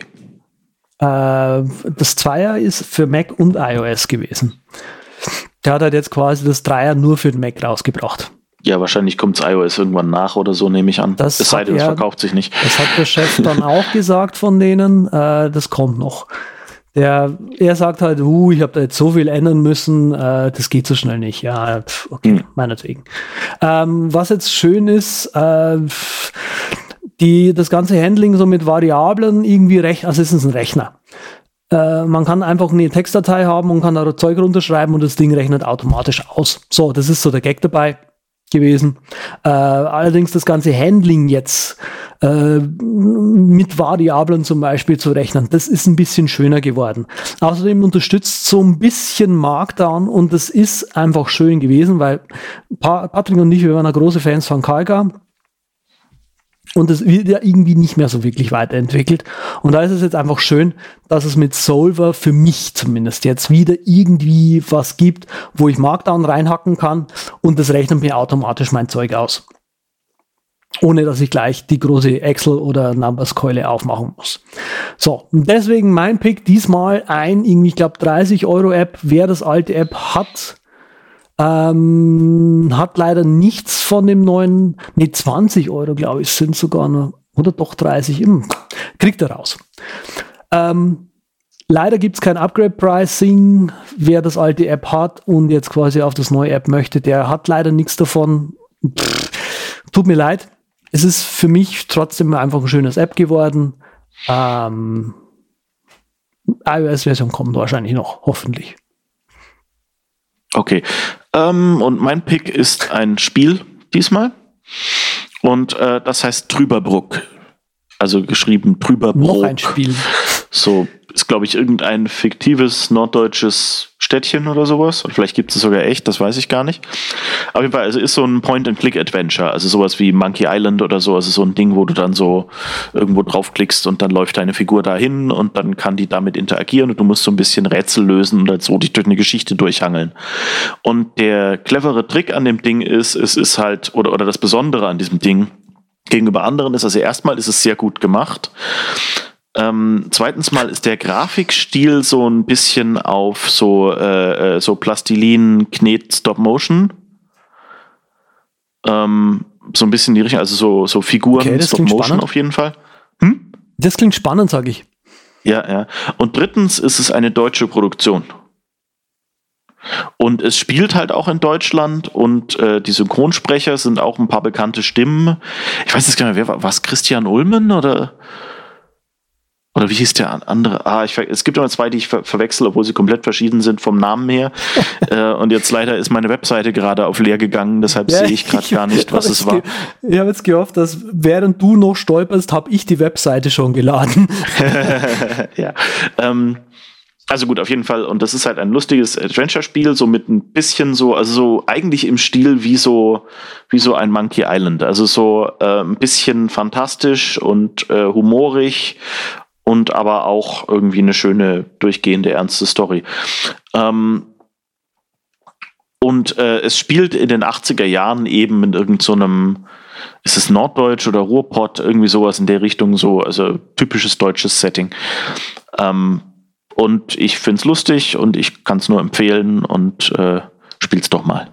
Speaker 2: Äh, das Zweier ist für Mac und iOS gewesen. Der hat halt jetzt quasi das Dreier nur für den Mac rausgebracht.
Speaker 1: Ja, wahrscheinlich kommt iOS irgendwann nach oder so, nehme ich an.
Speaker 2: Das
Speaker 1: es sei denn, es verkauft sich nicht.
Speaker 2: Das hat der Chef [laughs] dann auch gesagt von denen. Äh, das kommt noch. Der, er sagt halt, uh, ich habe da jetzt so viel ändern müssen, äh, das geht so schnell nicht. Ja, okay, hm. meinetwegen. Ähm, was jetzt schön ist, äh, die das ganze Handling so mit Variablen irgendwie recht, also es ist ein Rechner. Äh, man kann einfach eine Textdatei haben und kann da Zeug runterschreiben und das Ding rechnet automatisch aus. So, das ist so der Gag dabei gewesen. Äh, allerdings das ganze Handling jetzt äh, mit Variablen zum Beispiel zu rechnen, das ist ein bisschen schöner geworden. Außerdem unterstützt so ein bisschen Markdown und das ist einfach schön gewesen, weil Patrick und ich, wir waren ja große Fans von Kalka und es wird ja irgendwie nicht mehr so wirklich weiterentwickelt. Und da ist es jetzt einfach schön, dass es mit Solver für mich zumindest jetzt wieder irgendwie was gibt, wo ich Markdown reinhacken kann und das rechnet mir automatisch mein Zeug aus. Ohne dass ich gleich die große Excel- oder Numbers-Keule aufmachen muss. So, und deswegen mein Pick diesmal ein, irgendwie, ich glaube, 30 Euro App. Wer das alte App hat, ähm, hat leider nichts von dem neuen, nee, 20 Euro, glaube ich, sind sogar noch, oder doch 30, hm, kriegt er raus. Ähm, leider gibt es kein Upgrade-Pricing. Wer das alte App hat und jetzt quasi auf das neue App möchte, der hat leider nichts davon. Pff, tut mir leid. Es ist für mich trotzdem einfach ein schönes App geworden. Ähm, iOS-Version kommt wahrscheinlich noch, hoffentlich.
Speaker 1: Okay. Ähm, und mein Pick ist ein Spiel diesmal. Und äh, das heißt Trüberbruck. Also geschrieben Trüberbruck.
Speaker 2: Noch ein Spiel.
Speaker 1: So ist, glaube ich, irgendein fiktives norddeutsches Städtchen oder sowas. Und vielleicht gibt es sogar echt, das weiß ich gar nicht. Auf jeden Fall, also ist so ein Point-and-Click-Adventure. Also sowas wie Monkey Island oder so. Also so ein Ding, wo du dann so irgendwo draufklickst und dann läuft deine Figur dahin und dann kann die damit interagieren und du musst so ein bisschen Rätsel lösen und halt so dich durch eine Geschichte durchhangeln. Und der clevere Trick an dem Ding ist, es ist halt, oder, oder das Besondere an diesem Ding, gegenüber anderen ist, also erstmal ist es sehr gut gemacht. Ähm, zweitens mal ist der Grafikstil so ein bisschen auf so, äh, äh so Plastilin, Knet, Stop Motion. Ähm, so ein bisschen die Richtung, also so, so Figuren, okay, Stop Motion spannend. auf jeden Fall.
Speaker 2: Hm? Das klingt spannend, sage ich.
Speaker 1: Ja, ja. Und drittens ist es eine deutsche Produktion. Und es spielt halt auch in Deutschland und äh, die Synchronsprecher sind auch ein paar bekannte Stimmen. Ich weiß jetzt gar nicht wer war es Christian Ulmen oder oder wie hieß der andere? Ah, ich, es gibt immer zwei, die ich ver verwechsel, obwohl sie komplett verschieden sind vom Namen her. [laughs] äh, und jetzt leider ist meine Webseite gerade auf leer gegangen, deshalb ja, sehe ich gerade gar nicht, [laughs] was es war.
Speaker 2: Ich habe jetzt gehofft, dass während du noch stolperst, habe ich die Webseite schon geladen. [laughs]
Speaker 1: ja. Ähm, also gut, auf jeden Fall. Und das ist halt ein lustiges Adventure-Spiel, so mit ein bisschen so, also so eigentlich im Stil wie so, wie so ein Monkey Island. Also so äh, ein bisschen fantastisch und äh, humorig und aber auch irgendwie eine schöne, durchgehende, ernste Story. Ähm, und äh, es spielt in den 80er Jahren eben in irgendeinem, so ist es Norddeutsch oder Ruhrpott, irgendwie sowas in der Richtung, so, also typisches deutsches Setting. Ähm, und ich finde es lustig und ich kann es nur empfehlen und äh, spiel's doch mal.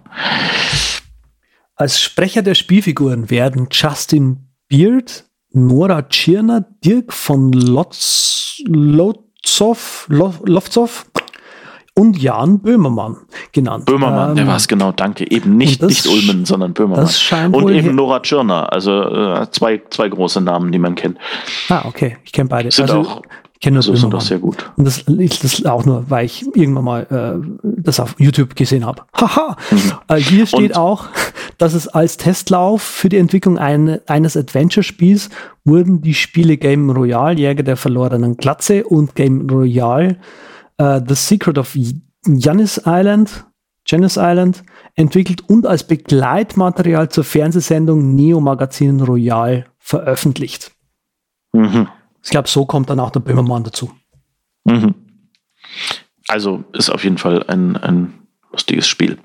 Speaker 2: Als Sprecher der Spielfiguren werden Justin Beard, Nora Tschirner, Dirk von Lotz, Lotzow, Lofzow und Jan Böhmermann genannt.
Speaker 1: Böhmermann, ähm, der war es genau, danke. Eben nicht, nicht Ulmen, sondern Böhmermann. und eben Nora Tschirner, also äh, zwei, zwei große Namen, die man kennt.
Speaker 2: Ah, okay, ich kenne beide.
Speaker 1: Sind also, auch
Speaker 2: kenne nur
Speaker 1: so sind doch sehr gut.
Speaker 2: Und das ist das auch nur, weil ich irgendwann mal äh, das auf YouTube gesehen habe. [laughs] Haha! Mhm. Äh, hier steht und? auch, dass es als Testlauf für die Entwicklung ein, eines Adventure-Spiels wurden die Spiele Game Royale, Jäger der verlorenen Glatze und Game Royale, uh, The Secret of Janis Island, Janice Island entwickelt und als Begleitmaterial zur Fernsehsendung Neo Magazin Royal veröffentlicht. Mhm. Ich glaube, so kommt dann auch der Böhmermann dazu.
Speaker 1: Mhm. Also ist auf jeden Fall ein, ein lustiges Spiel.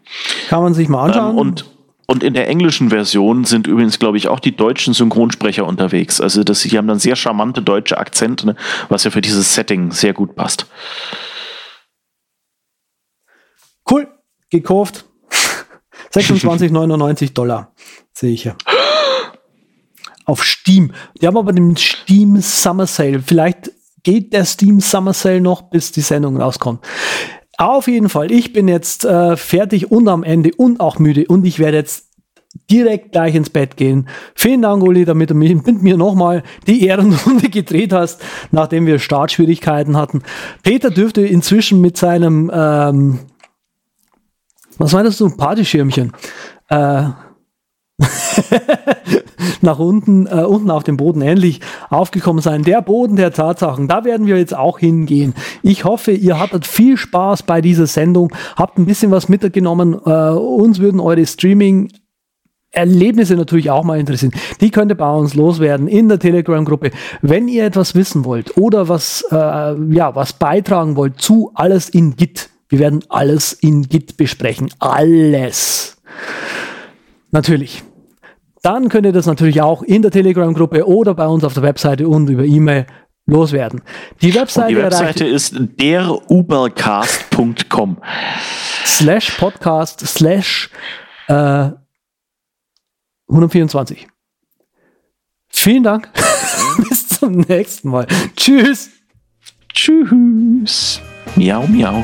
Speaker 2: Kann man sich mal anschauen.
Speaker 1: Ähm, und, und in der englischen Version sind übrigens, glaube ich, auch die deutschen Synchronsprecher unterwegs. Also das, die haben dann sehr charmante deutsche Akzente, ne, was ja für dieses Setting sehr gut passt.
Speaker 2: Cool, gekauft. [laughs] 26,99 Dollar sehe ich hier auf Steam. Die haben aber den Steam Summer Sale. Vielleicht geht der Steam Summer Sale noch, bis die Sendung rauskommt. Auf jeden Fall, ich bin jetzt äh, fertig und am Ende und auch müde und ich werde jetzt direkt gleich ins Bett gehen. Vielen Dank, Uli, damit du mich, mit mir nochmal die Ehrenrunde [laughs] gedreht hast, nachdem wir Startschwierigkeiten hatten. Peter dürfte inzwischen mit seinem, ähm, was das so, Partyschirmchen, äh, [laughs] nach unten, äh, unten auf dem Boden ähnlich aufgekommen sein. Der Boden der Tatsachen, da werden wir jetzt auch hingehen. Ich hoffe, ihr hattet viel Spaß bei dieser Sendung, habt ein bisschen was mitgenommen. Äh, uns würden eure Streaming Erlebnisse natürlich auch mal interessieren. Die könnt ihr bei uns loswerden in der Telegram-Gruppe. Wenn ihr etwas wissen wollt oder was, äh, ja, was beitragen wollt zu alles in Git. Wir werden alles in Git besprechen. Alles. Natürlich dann könnt ihr das natürlich auch in der Telegram-Gruppe oder bei uns auf der Webseite und über E-Mail loswerden.
Speaker 1: Die Webseite, die Webseite ist derubercast.com
Speaker 2: slash podcast slash äh, 124. Vielen Dank. [laughs] Bis zum nächsten Mal. Tschüss.
Speaker 1: Tschüss. Miau, miau.